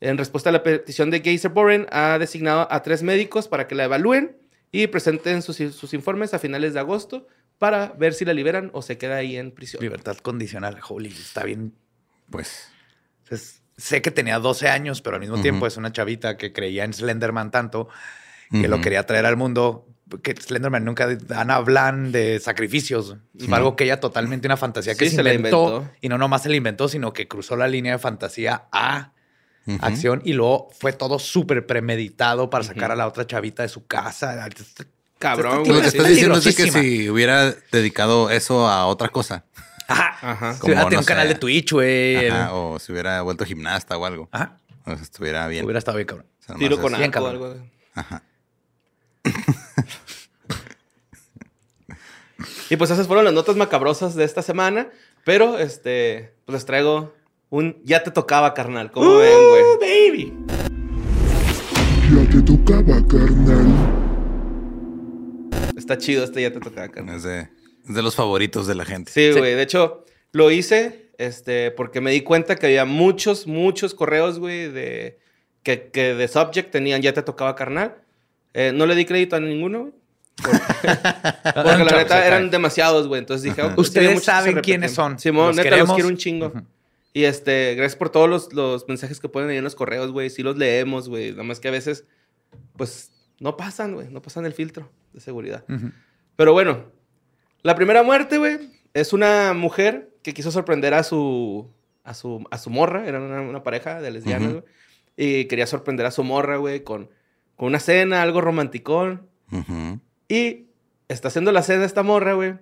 en respuesta a la petición de Geiser Boren, ha designado a tres médicos para que la evalúen y presenten sus, sus informes a finales de agosto para ver si la liberan o se queda ahí en prisión. Libertad condicional. Holy, está bien. Pues. Es- sé que tenía 12 años, pero al mismo tiempo es una chavita que creía en Slenderman tanto que lo quería traer al mundo. Que Slenderman nunca dan hablan de sacrificios. Fue algo que ella totalmente una fantasía que Sí, se, inventó, inventó. Y no nomás se la inventó, sino que cruzó la línea de fantasía a acción y luego fue todo súper premeditado para sacar a la otra chavita de su casa. Cabrón, Este Lo güey. que estás diciendo es que si hubiera dedicado eso a otra cosa. Ajá. Ajá. Si Como, hubiera tenido no un canal de Twitch, güey. el- Ajá, o si hubiera vuelto gimnasta o algo. Ajá. O sea, estuviera bien. Hubiera estado bien, cabrón. O sea, Tiro con arco o cabrón. algo. Ajá. Y pues esas fueron las notas macabrosas de esta semana. Pero, este, pues les traigo un ya te tocaba, carnal. ¿Cómo ven, güey? Uh, baby. Ya te tocaba, carnal. Está chido este ya te tocaba, carnal. Es de, es de los favoritos de la gente. Sí, Sí. güey. De hecho, lo hice este, porque me di cuenta que había muchos, muchos correos, güey, de, que, que de Subject tenían ya te tocaba, carnal. Eh, no le di crédito a ninguno, güey. Porque, porque la neta eran demasiados, güey. Entonces dije, Ajá. oh, pues, sí, Ustedes saben quiénes son. Simón, Los neta, queremos. los quiero un chingo. Ujú. Y este, gracias por todos los, los mensajes que ponen ahí en los correos, güey. Sí los leemos, güey. Nada más que a veces, pues, no pasan, güey. No pasan el filtro de seguridad. Ujú. Pero bueno, la primera muerte, güey, es una mujer que quiso sorprender a su, a su, a su morra. Era una, una pareja de lesbianas, güey. Y quería sorprender a su morra, güey, con, con una cena, algo romanticón. Ujú. Y está haciendo la cena esta morra, güey.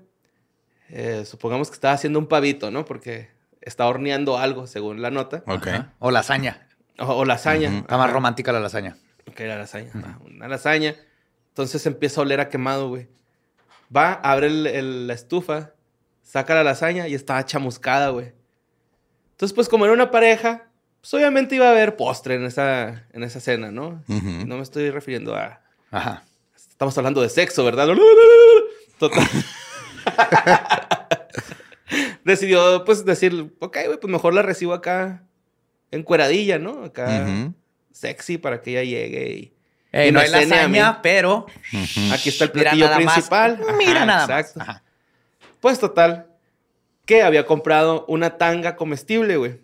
Eh, supongamos que estaba haciendo un pavito, ¿no? Porque está horneando algo, según la nota. Ok. Ajá. O lasaña. O, o lasaña. Ujú. Está más romántica la lasaña. Ok, la lasaña. ah, Una lasaña. Entonces empieza a oler a quemado, güey. Va, abre el- el- la estufa, saca la lasaña y estaba chamuscada, güey. Entonces, pues como era una pareja, pues obviamente iba a haber postre en esa, en esa cena, ¿no? No me estoy refiriendo a... Ajá. Estamos hablando de sexo, ¿verdad? Total. Decidió, pues, decir, ok, güey, pues mejor la recibo acá encueradilla, ¿no? Acá sexy para que ella llegue y... Y no me hay lasaña, pero. Aquí está el mira platillo nada más. principal. Ajá, Mira nada exacto. más. Ajá. Pues total, que había comprado una tanga comestible, güey.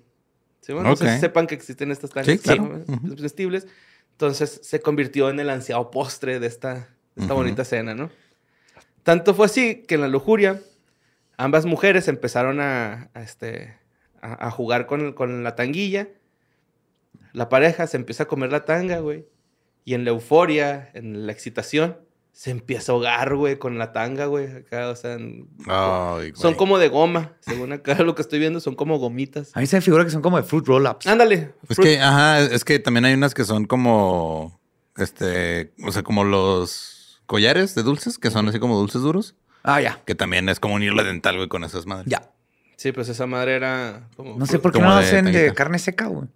¿Sí, bueno? No sé Ok. si sepan que existen estas tangas Sí, claro. ¿no? Ujú. comestibles. Entonces se convirtió en el ansiado postre de esta, de esta bonita cena, ¿no? Tanto fue así que en la lujuria, ambas mujeres empezaron a, a, este, a, a jugar con, con la tanguilla. La pareja se empieza a comer la tanga, güey. Y en la euforia, en la excitación, se empieza a ahogar, güey, con la tanga, güey. Acá, o sea, en- Ay, son como de goma. Según acá lo que estoy viendo, son como gomitas. A mí se me figura que son como de fruit roll-ups. Ándale. Es fruit- que, ajá, es que también hay unas que son como, este, o sea, como los collares de dulces, que son así como dulces duros, Ah, ya. que también es como un hilo dental, güey, con esas madres. Ya. Sí, pues esa madre era como... No sé por qué no hacen de carne seca, güey.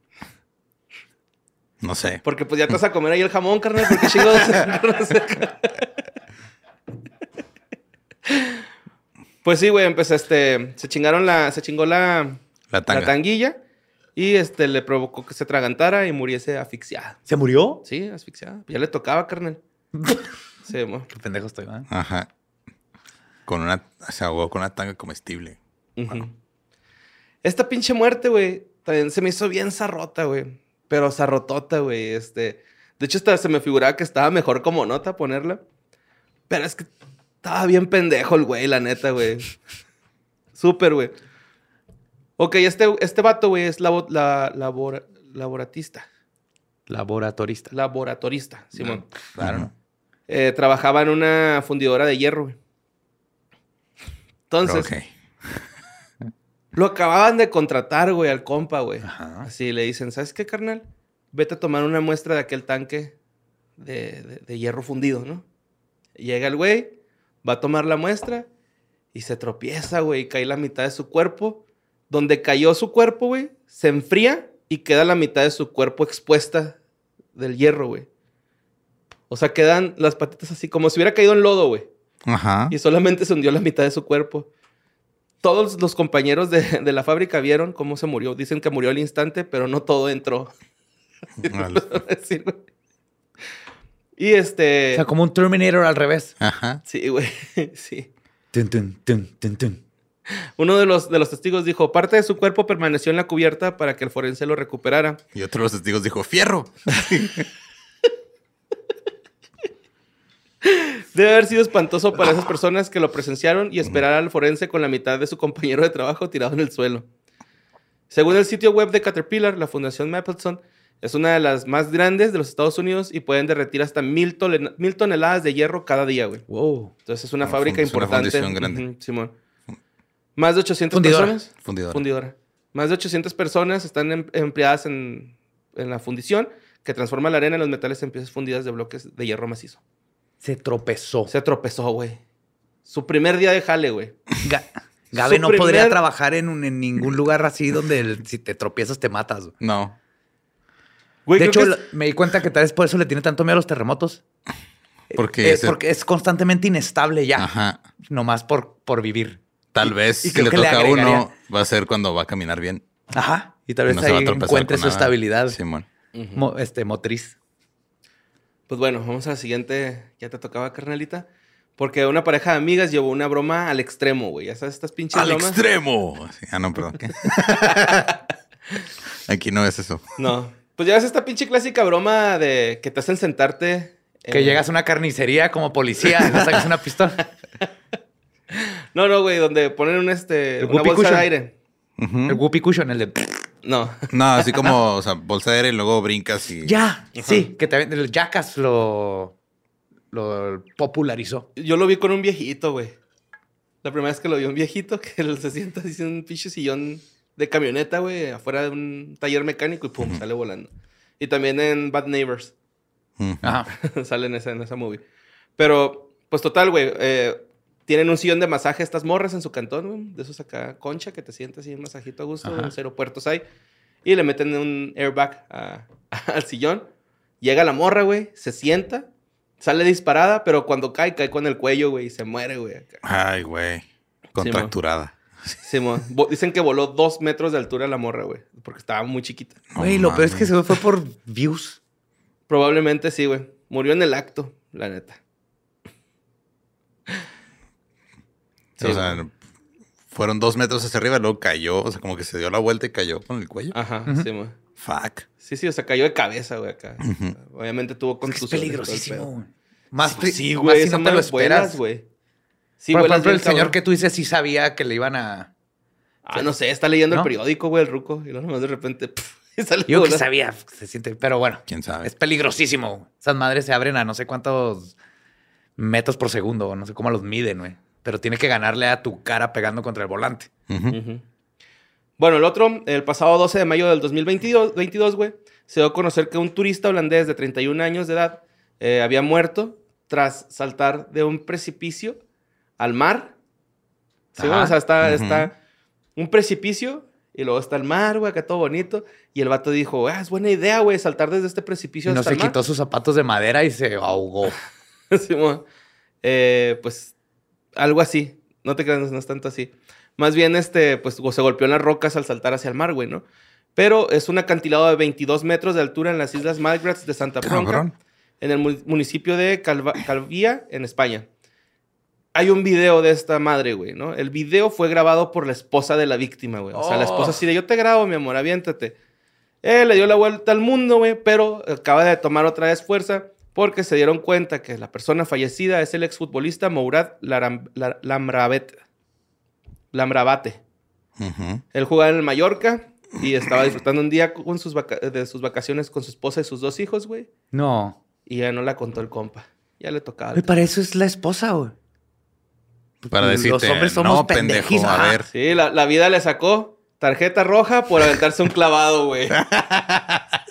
No sé. Porque pues ya te vas a comer ahí el jamón, carnal, porque chingados. pues sí, güey, empecé este. Se chingaron la. Se chingó la. La tanga. La tanguilla. Y este le provocó que se tragantara y muriese asfixiada. ¿Se murió? Sí, asfixiada. Ya le tocaba, carnal. Sí, mo. Qué pendejo estoy, ¿verdad? Ajá. Con una, se ahogó con una tanga comestible. Ujú. Esta pinche muerte, güey, también se me hizo bien zarrota, güey. Pero zarrotota, güey. Este. De hecho, hasta se me figuraba que estaba mejor como nota ponerla. Pero es que estaba bien pendejo el güey, la neta, güey. Súper, güey. Ok, este, este vato, güey, es labo- la, labora- laboratista. Laboratorista. Laboratorista, Simón. Claro, ¿no? Eh, trabajaba en una fundidora de hierro, güey. Entonces, ok. Lo acababan de contratar, güey, al compa, güey. Ajá. Así le dicen, ¿sabes qué, carnal? Vete a tomar una muestra de aquel tanque de, de- de hierro fundido, ¿no? Llega el güey, va a tomar la muestra y se tropieza, güey, y cae la mitad de su cuerpo. Donde cayó su cuerpo, güey, se enfría y queda la mitad de su cuerpo expuesta del hierro, güey. O sea, quedan las patitas así, como si hubiera caído en lodo, güey Ajá. y solamente se hundió la mitad de su cuerpo. Todos los compañeros de, de la fábrica vieron cómo se murió. Dicen que murió al instante, pero no todo entró. Y este... O sea, como un Terminator al revés. Ajá. Sí, güey. Sí. Tun, tun, tun, tun, tun. Uno de los, de los testigos dijo, parte de su cuerpo permaneció en la cubierta para que el forense lo recuperara. Y otro de los testigos dijo, fierro. Debe haber sido espantoso para esas personas que lo presenciaron y esperar al forense con la mitad de su compañero de trabajo tirado en el suelo. Según el sitio web de Caterpillar, la Fundación Mapleton, Es una de las más grandes de los Estados Unidos y pueden derretir hasta mil, toneladas de hierro cada día, güey. Wow. Entonces es una Ah, fábrica es una importante. fundición grande. Simón. Más de 800 Fundidora. personas. Fundidora. Fundidora. Más de 800 personas están em- empleadas en, en la fundición que transforma la arena en los metales en piezas fundidas de bloques de hierro macizo. Se tropezó. Se tropezó, güey. Su primer día de jale, güey. Ga- Gabe no podría trabajar en, un- en ningún lugar así donde el- si te tropiezas te matas. güey. No. Güey, de hecho, es- me di cuenta que tal vez por eso le tiene tanto miedo a los terremotos. Porque, Eh, ese- porque es constantemente inestable ya. Ajá. Nomás por, por vivir. Tal vez y si le que le toca a agregaría- uno, va a ser cuando va a caminar bien. Ajá. Y tal vez no se va ahí a tropezar encuentre su nada. estabilidad Simón. mo- este, motriz. Pues bueno, vamos a la siguiente. Ya te tocaba, carnalita. Porque una pareja de amigas llevó una broma al extremo, güey. Ya sabes, estas pinches ¡Al bromas. extremo! Sí, Ah, no, perdón. ¿qué? Aquí no es eso. No. Pues ya ves esta pinche clásica broma de que te hacen sentarte. Que en- llegas a una carnicería como policía, le sacas una pistola. No, no, güey, donde ponen un este, El una bolsa de cushion. aire. El whoopee cushion, el de... No. No, así como, o sea, bolsa de aire y luego brincas y... Ya, sí, que te, el Jackass lo, lo popularizó. Yo lo vi con un viejito, güey. La primera vez que lo vi un viejito que él se sienta así en un pinche sillón de camioneta, güey, afuera de un taller mecánico y pum, sale volando. Y también en Bad Neighbors. Ajá. sale en esa, en esa movie. Pero, pues total, güey. eh, tienen un sillón de masaje estas morras en su cantón, güey. De esos acá, concha, que te sientas así un masajito a gusto. Ajá. En los aeropuertos hay. Y le meten un airbag a- al sillón. Llega la morra, güey. Se sienta. Sale disparada, pero cuando cae, cae con el cuello, güey. Y se muere, güey. Ay, güey. Contracturada. Simón. Vo- Dicen que voló dos metros de altura la morra, güey. Porque estaba muy chiquita. Güey, lo peor es que se fue por views. Probablemente sí, güey. Murió en el acto, la neta. Sí, o sea, fueron dos metros hacia arriba, luego cayó, o sea, como que se dio la vuelta y cayó con el cuello. Ajá, Simón. Fuck. Sí, sí, o sea, cayó de cabeza, güey, acá. Obviamente tuvo Es es contusiones el peligrosísimo. güey. Más, sí, más güey, si esa no te lo esperas. güey. Sí, por vuelas ejemplo, el señor que tú dices sí sabía que le iban a... Ah, no sé, está leyendo ¿No? el periódico, güey, el ruco. Y luego nomás de repente... sale Yo que sabía, se siente... Pero bueno, ¿Quién sabe? es peligrosísimo. Esas madres se abren a no sé cuántos metros por segundo, no sé cómo los miden, güey. Pero tiene que ganarle a tu cara pegando contra el volante. Bueno, el otro, el pasado 12 de mayo del 2022, 22, güey, se dio a conocer que un turista holandés de 31 años de edad eh, había muerto tras saltar de un precipicio al mar. Sí, o sea, está, está un precipicio y luego está el mar, güey, acá todo bonito. Y el vato dijo, ah, es buena idea, güey, saltar desde este Y precipicio no hasta se el mar. quitó sus zapatos de madera y se ahogó. Simón. Eh, pues algo así. No te creas, no es tanto así. Más bien, este, pues se golpeó en las rocas al saltar hacia el mar, güey, ¿no? Pero es un acantilado de 22 metros de altura en las Islas Malgrats de Santa Bronca, en el mu- municipio de Calva- Calvía, en España. Hay un video de esta madre, güey, ¿no? El video fue grabado por la esposa de la víctima, güey. O sea, la Oh. esposa así de, yo te grabo, mi amor, aviéntate. Eh, le dio la vuelta al mundo, güey, pero acaba de tomar otra vez fuerza porque se dieron cuenta que la persona fallecida es el exfutbolista Mourad Laram- La- Lamravet. Lamravate. Ujú. Él jugaba en el Mallorca y estaba disfrutando un día con sus vaca- de sus vacaciones con su esposa y sus dos hijos, güey. No. Y ya no la contó el compa. Ya le tocaba. Güey, para eso es la esposa, güey. Para Los decirte, hombres somos no, pendejo, a ver. Sí, la, la vida le sacó tarjeta roja por aventarse un clavado, güey.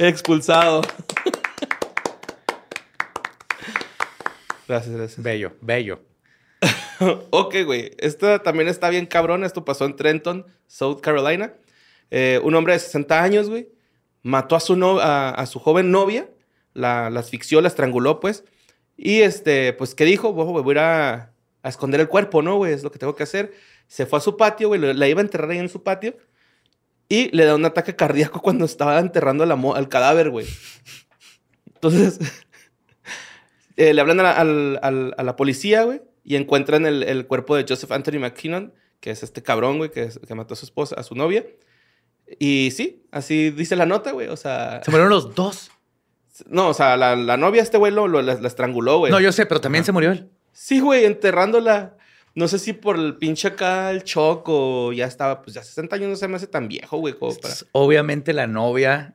Expulsado. Gracias, gracias. Bello, bello. ok, güey. Esta también está bien cabrón. Esto pasó en Trenton, South Carolina. Eh, un hombre de 60 años, güey, mató a su, no- a, a su joven novia, la, la asfixió, la estranguló, pues. Y este, pues, ¿qué dijo? Voy a ir a, a esconder el cuerpo, ¿no, güey? Es lo que tengo que hacer. Se fue a su patio, güey, la iba a enterrar ahí en su patio. Y le da un ataque cardíaco cuando estaba enterrando la al cadáver, güey. Entonces, eh, le hablan a la, a la policía, güey, y encuentran el, el cuerpo de Joseph Anthony McKinnon, que es este cabrón, güey, que, es- que mató a su esposa, a su novia. Y sí, así dice la nota, güey. O sea, Se murieron los dos. no, o sea, la, la novia, este güey, lo, lo- la, la estranguló, güey. No, yo sé, pero también se murió él. Sí, güey, enterrándola. No sé si por el pinche acá el shock o ya estaba, pues ya 60 años no se me hace tan viejo, güey, como para... Obviamente la novia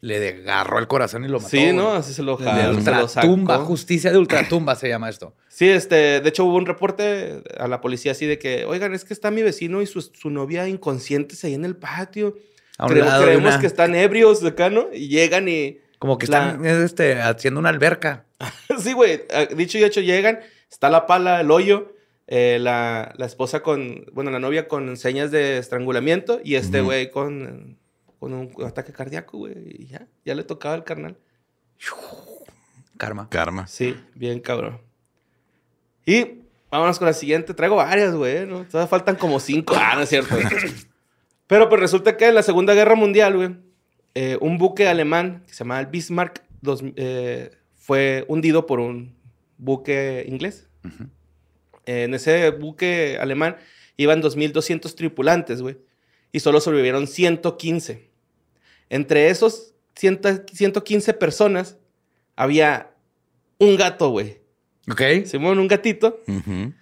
le desgarró el corazón y lo mató. Sí, ¿no? güey. Así se lo, De se lo ultratumba, justicia de ultratumba se llama esto. Sí, este, de hecho hubo un reporte a la policía así de que, oigan, es que está mi vecino y su, su novia inconscientes ahí en el patio. A un Creo- lado de creemos una- que están ebrios acá, ¿no? Y llegan y... Como que la- están este, haciendo una alberca. sí, güey. ah, Dicho y hecho, llegan, está la pala, el hoyo, eh, la, la esposa con, bueno, la novia con señas de estrangulamiento y este güey con, con un ataque cardíaco, güey. Y ya, ya le tocaba el carnal. Karma. Karma. Sí, bien cabrón. Y vámonos con la siguiente. Traigo varias, güey, ¿no? Todavía faltan como cinco. Ah, no es cierto. Pero pues resulta que en la Segunda Guerra Mundial, güey, eh, un buque alemán que se llamaba el Bismarck dos- eh, fue hundido por un buque inglés. En ese buque alemán iban 2.200 tripulantes, güey. Y solo sobrevivieron 115. Entre esos 100 115 personas había un gato, güey. Ok. Simón, un gatito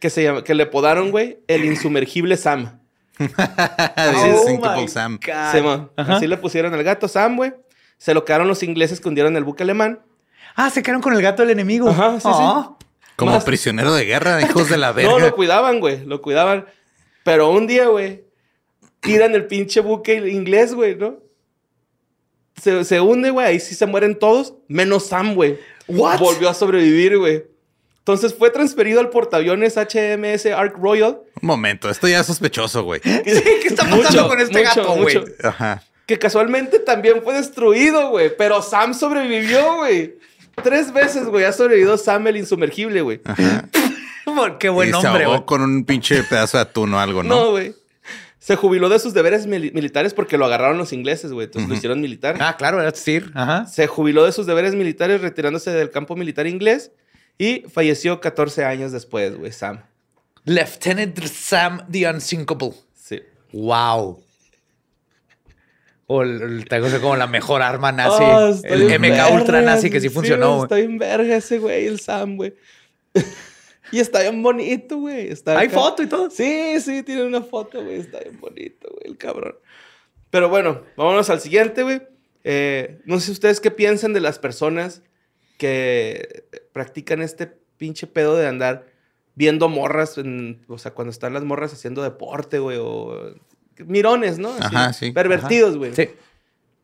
que, se llama, que le podaron, güey, el insumergible Sam. Sinkable Sam. Simón. Así le pusieron al gato Sam, güey. Se lo quedaron los ingleses que hundieron el buque alemán. Ah, se quedaron con el gato del enemigo. Ajá, sí, sí. Ah. Como Más- prisionero de guerra, hijos de la verga. No, lo cuidaban, güey. Lo cuidaban. Pero un día, güey, tiran el pinche buque inglés, güey, ¿no? Se, se hunde, güey. Ahí sí se mueren todos, menos Sam, güey. What? Volvió a sobrevivir, güey. Entonces fue transferido al portaaviones HMS Ark Royal. Un momento, esto ya es sospechoso, güey. Sí, ¿qué está pasando Mucho, con este mucho, gato, güey? Ajá. Que casualmente también fue destruido, güey. Pero Sam sobrevivió, güey. Tres veces, güey, ha sobrevivido Sam el insumergible, güey. Ajá. Qué buen y se nombre, ahogó güey. con un pinche pedazo de atún o algo, No, ¿no? güey. Se jubiló de sus deberes mili- militares porque lo agarraron los ingleses, güey. Entonces lo hicieron militar. Ah, claro, era decir. Ajá. Se jubiló de sus deberes militares retirándose del campo militar inglés y falleció 14 años después, güey, Sam. Lieutenant Sam the Unsinkable. Sí. Wow. O el, el- como la mejor arma nazi. Está el MK verga, Ultra nazi que sí sí, funcionó. güey. Está bien verga ese güey, el Sam, güey. y está bien bonito, güey. Está Hay acá- foto y todo. Sí, sí, tiene una foto, güey. Está bien bonito, güey, el cabrón. Pero bueno, vámonos al siguiente, güey. Eh, no sé ustedes qué piensan de las personas que practican este pinche pedo de andar viendo morras, en- o sea, cuando están las morras haciendo deporte, güey, o mirones, ¿no? Así, Ajá, sí. Pervertidos, güey. Sí.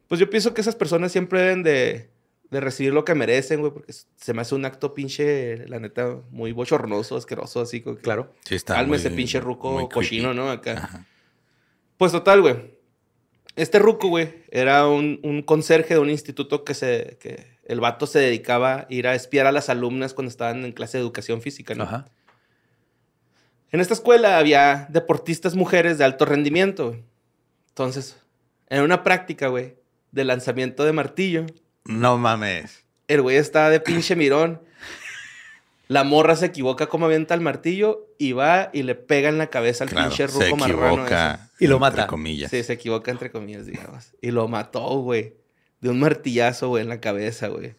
Pues yo pienso que esas personas siempre deben de, de recibir lo que merecen, güey, porque se me hace un acto pinche, la neta, muy bochornoso, asqueroso, así que, Claro. Sí, está. Calma muy- ese pinche ruco cochino. ¿no? Acá. Ajá. Pues total, güey. Este ruco, güey, era un, un conserje de un instituto que se. que el vato se dedicaba a ir a espiar a las alumnas cuando estaban en clase de educación física, ¿no? Ajá. En esta escuela había deportistas mujeres de alto rendimiento, güey. Entonces, en una práctica, güey, de lanzamiento de martillo, No mames. el güey estaba de pinche mirón. La morra se equivoca como avienta el martillo y va y le pega en la cabeza al Claro, pinche se ruco marrano. Y lo entre mata. comillas. Sí, se equivoca entre comillas, digamos. Y lo mató, güey. De un martillazo, güey, en la cabeza, güey.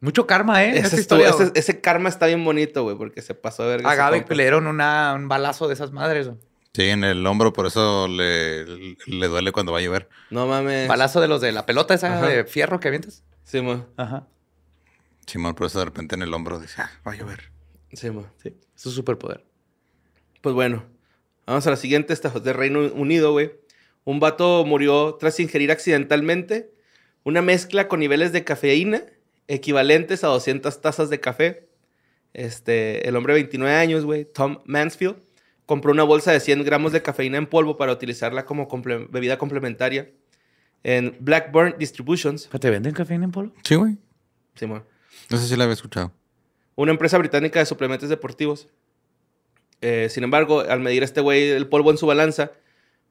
Mucho karma, ¿eh? Ese, estuvo- historia. ese, karma está bien bonito, güey, porque se pasó a ver. A Gaby le dieron una- un balazo de esas madres. güey. Sí, en el hombro, por eso le, le duele cuando va a llover. No mames. Balazo de los de la pelota esa Ajá. de fierro que avientas. Sí, mo. Ajá. Simón, por eso de repente en el hombro dice, ah, va a llover. Sí, mo. Sí. Es su superpoder. Pues bueno, vamos a la siguiente. Esta es de Reino Unido, güey. Un vato murió tras ingerir accidentalmente una mezcla con niveles de cafeína equivalentes a 200 tazas de café. Este, el hombre de 29 años, güey, Tom Mansfield, compró una bolsa de 100 gramos de cafeína en polvo para utilizarla como comple- bebida complementaria en Blackburn Distributions. ¿Te venden cafeína en polo? Sí, güey. Simón. No sé si la había escuchado. una empresa británica de suplementos deportivos. Eh, sin embargo, al medir este güey el polvo en su balanza,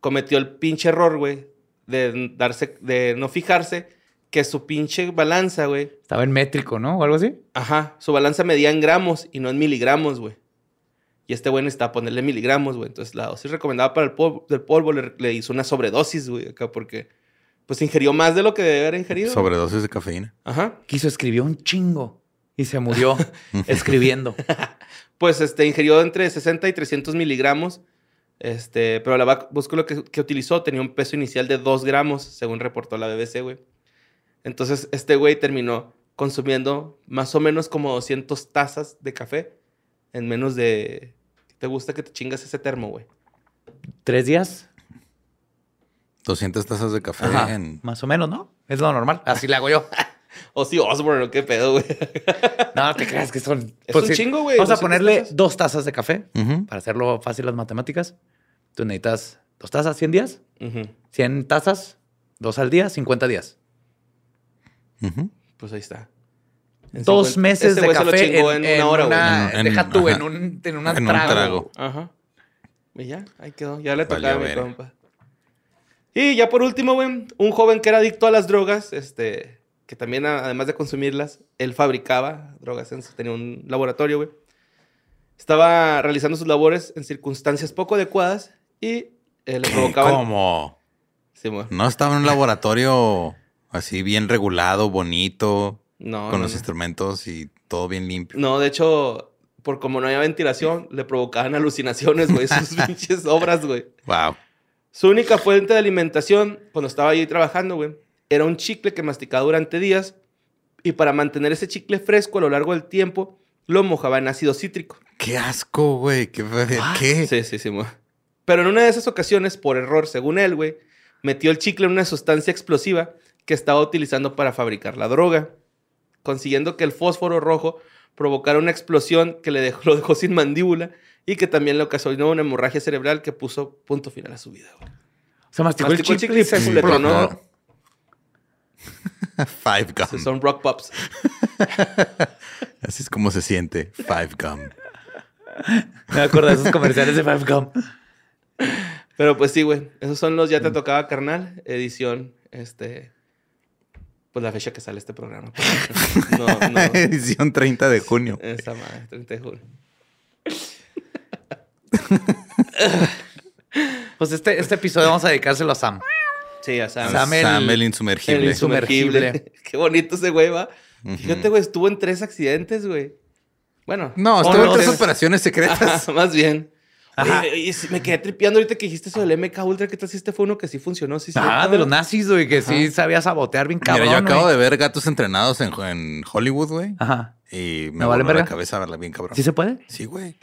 cometió el pinche error, güey, de darse, de no fijarse que su pinche balanza, güey, Estaba en métrico, ¿no? O algo así. ajá, su balanza medía en gramos y no en miligramos, güey. Y este güey necesitaba ponerle miligramos, güey. Entonces la dosis recomendada para el polvo, del polvo le, le hizo una sobredosis, güey, acá porque pues ingirió más de lo que debe haber ingerido. Sobredosis de cafeína. Ajá. Quiso escribió un chingo. Y se murió escribiendo. Pues este, ingirió entre 60 y 300 miligramos. Este, pero la búsculo que, que utilizó tenía un peso inicial de 2 gramos, según reportó la BBC, güey. Entonces, este güey terminó consumiendo más o menos como 200 tazas de café en menos de... ¿Te gusta que te chingas ese termo, güey? ¿Tres días? 200 tazas de café Ajá, en... Más o menos, ¿no? Es lo normal. Así le hago yo. O sí, Osborne, ¿o qué pedo, güey? No te creas que son. Es un chingo, güey, Vamos a 200 ponerle tazas. dos tazas de café para hacerlo fácil las matemáticas. Tú necesitas dos tazas, 100 días. Ujú. 100 tazas, dos al día, 50 días. Pues ahí está. En Dos 50 meses Ese de güey se lo café chingó en, en, una hora, güey. una- En- deja tú, ajá. en un, en una En un trago. trago. Ajá. Y ya, ahí quedó. Ya le tocaba a mi compa. Y ya por último, güey, un joven que era adicto a las drogas, este, que también además de consumirlas, él fabricaba drogas, tenía un laboratorio, güey. Estaba realizando sus labores en circunstancias poco adecuadas y eh, le provocaban... ¿Cómo? Sí, No estaba en un laboratorio así bien regulado, bonito, no, con no, los no. instrumentos y todo bien limpio. No, de hecho, por como no había ventilación, le provocaban alucinaciones, güey, sus pinches obras, güey. Wow. Su única fuente de alimentación cuando estaba ahí trabajando, güey, era un chicle que masticaba durante días y para mantener ese chicle fresco a lo largo del tiempo, lo mojaba en ácido cítrico. Qué asco, güey. ¿Qué? ¿Qué? Sí, sí, sí. mo- Pero en una de esas ocasiones, por error, según él, güey, metió el chicle en una sustancia explosiva que estaba utilizando para fabricar la droga, consiguiendo que el fósforo rojo provocara una explosión que le dejó, lo dejó sin mandíbula y que también le ocasionó una hemorragia cerebral que puso punto final a su vida. güey. Se masticó, Masticó el chicle y se tronó. Five gum. Son rock pops. Así es como se siente. Five gum. Me acuerdo de esos comerciales de Five Gum. Pero pues sí, güey. Esos son los Ya te tocaba, carnal. Edición, este... Pues la fecha que sale este programa. No, no. Edición 30 de junio. Esa madre, 30 de junio. Pues este, este episodio vamos a dedicárselo a Sam. Sí, ya sabes. Sam, el- Sam el El insumergible. insumergible. Qué bonito ese güey, va. Fíjate, güey, estuvo en tres accidentes, güey. Bueno. No, estuvo en tres tres- operaciones secretas. Ajá, más bien. Ajá. Oye, sí, me quedé tripeando ahorita que dijiste eso del MK Ultra. ¿Qué tal si este fue uno que sí funcionó? Sí, Ah, de los nazis, güey, que sí sabía sabotear bien cabrón. Mira, yo acabo de ver gatos entrenados en, en Hollywood, güey. Ajá. Y me ¿Me vale la cabeza verla bien cabrón. ¿Sí se puede? Sí, güey.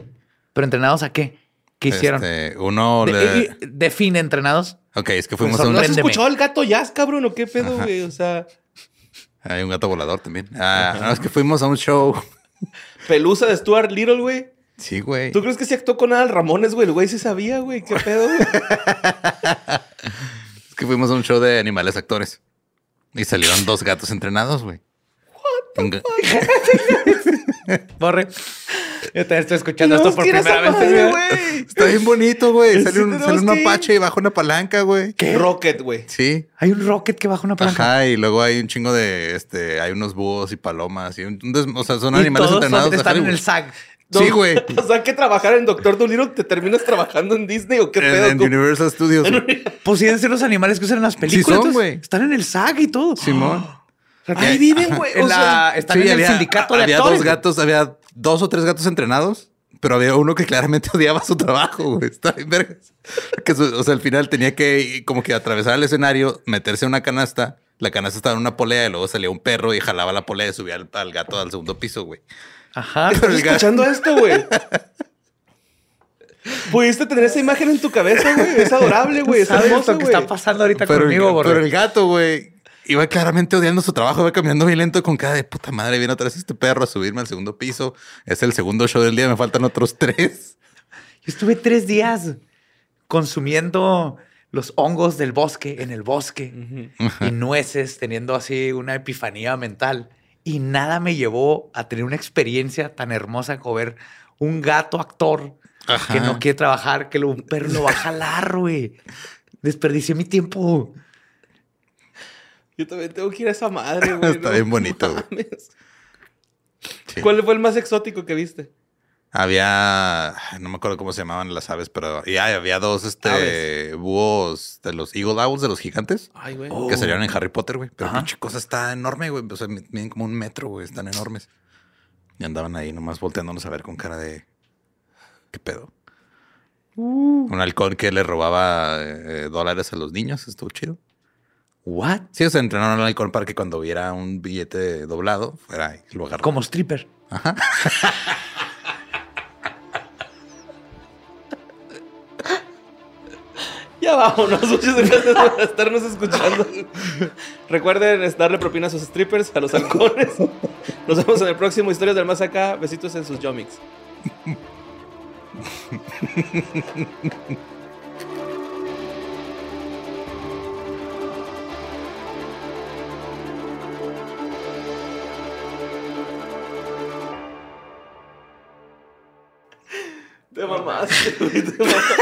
¿Pero entrenados a qué? ¿Qué hicieron? Este, uno De- le... y- y- define entrenados. Ok, es que fuimos Pues a un... ¿No has escuchado el gato jazz, cabrón? ¿O qué pedo, güey? O sea, Hay un gato volador también. Ah, no, es que fuimos a un show. pelusa de Stuart Little, güey. Sí, güey. ¿Tú crees que sí actuó con Adal Ramones, güey? El güey sí sabía, güey. ¿Qué pedo, güey? Es que fuimos a un show de animales actores. Y salieron dos gatos entrenados, güey. Un ga- Borre. Yo también estoy escuchando esto por primera vez. madre, güey. güey. Está bien bonito, güey. Sale un, sale un mapache y baja una palanca, güey. Rocket, güey. Sí. Hay un rocket que baja una palanca. Ajá, y luego hay un chingo de, este, hay unos búhos y palomas. Y un- o sea, son Y animales todos entrenados. están en el Sí, güey. O sea, que trabajar en Doctor Dolittle te terminas trabajando en Disney o qué pedo. En. Universal Studios. güey. Pues sí, deben ser los animales que usan en las películas. son, entonces, güey. Están en el SAG y todo. Simón. Ahí viven, güey. En O sea, la, están Sí, en el había- sindicato de había actores. dos gatos, había dos o tres gatos entrenados, pero había uno que claramente odiaba su trabajo, güey. Está bien vergas. Que su- o sea, al final tenía que como que atravesar el escenario, meterse en una canasta. La canasta estaba en una polea y luego salía un perro y jalaba la polea y subía al, al gato al segundo piso, güey. Ajá. ¿Estás el gato- escuchando esto, güey? Pudiste tener esa imagen en tu cabeza, güey. Es adorable, güey. Es ¿Sabes hermoso, lo que güey. está pasando ahorita Pero, conmigo, el, pero el gato, güey, iba claramente odiando su trabajo, iba caminando bien lento con cara de puta madre. Viene otra vez este perro a subirme al segundo piso. Es el segundo show del día, me faltan otros tres. Yo estuve tres días consumiendo los hongos del bosque en el bosque y nueces, teniendo así una epifanía mental. Y nada me llevó a tener una experiencia tan hermosa como ver un gato actor Ajá. que no quiere trabajar, que lo- un perro lo va a jalar, güey. Desperdicié mi tiempo. Yo también tengo que ir a esa madre, güey. Está no bien bonito, güey. mames. Sí. ¿Cuál fue el más exótico que viste? Había, no me acuerdo cómo se llamaban las aves, pero ya había dos este, búhos de los Eagle Owls, de los gigantes, Ay, güey. Oh. que salieron en Harry Potter, güey. Pero Ajá. pinche cosa está enorme, güey. O sea, miden como un metro, güey. Están enormes. Y andaban ahí nomás volteándonos a ver con cara de... ¿Qué pedo? Un halcón que le robaba eh, dólares a los niños. Estuvo chido. ¿What? Sí, se entrenaron al halcón para que cuando viera un billete doblado fuera y lo agarrara. Como stripper. Ya vámonos. Muchas gracias por estarnos escuchando. Recuerden darle propina a sus strippers, a los halcones. Nos vemos en el próximo Historias del Más Acá. Besitos en sus yomics. Te mamaste, te mamaste.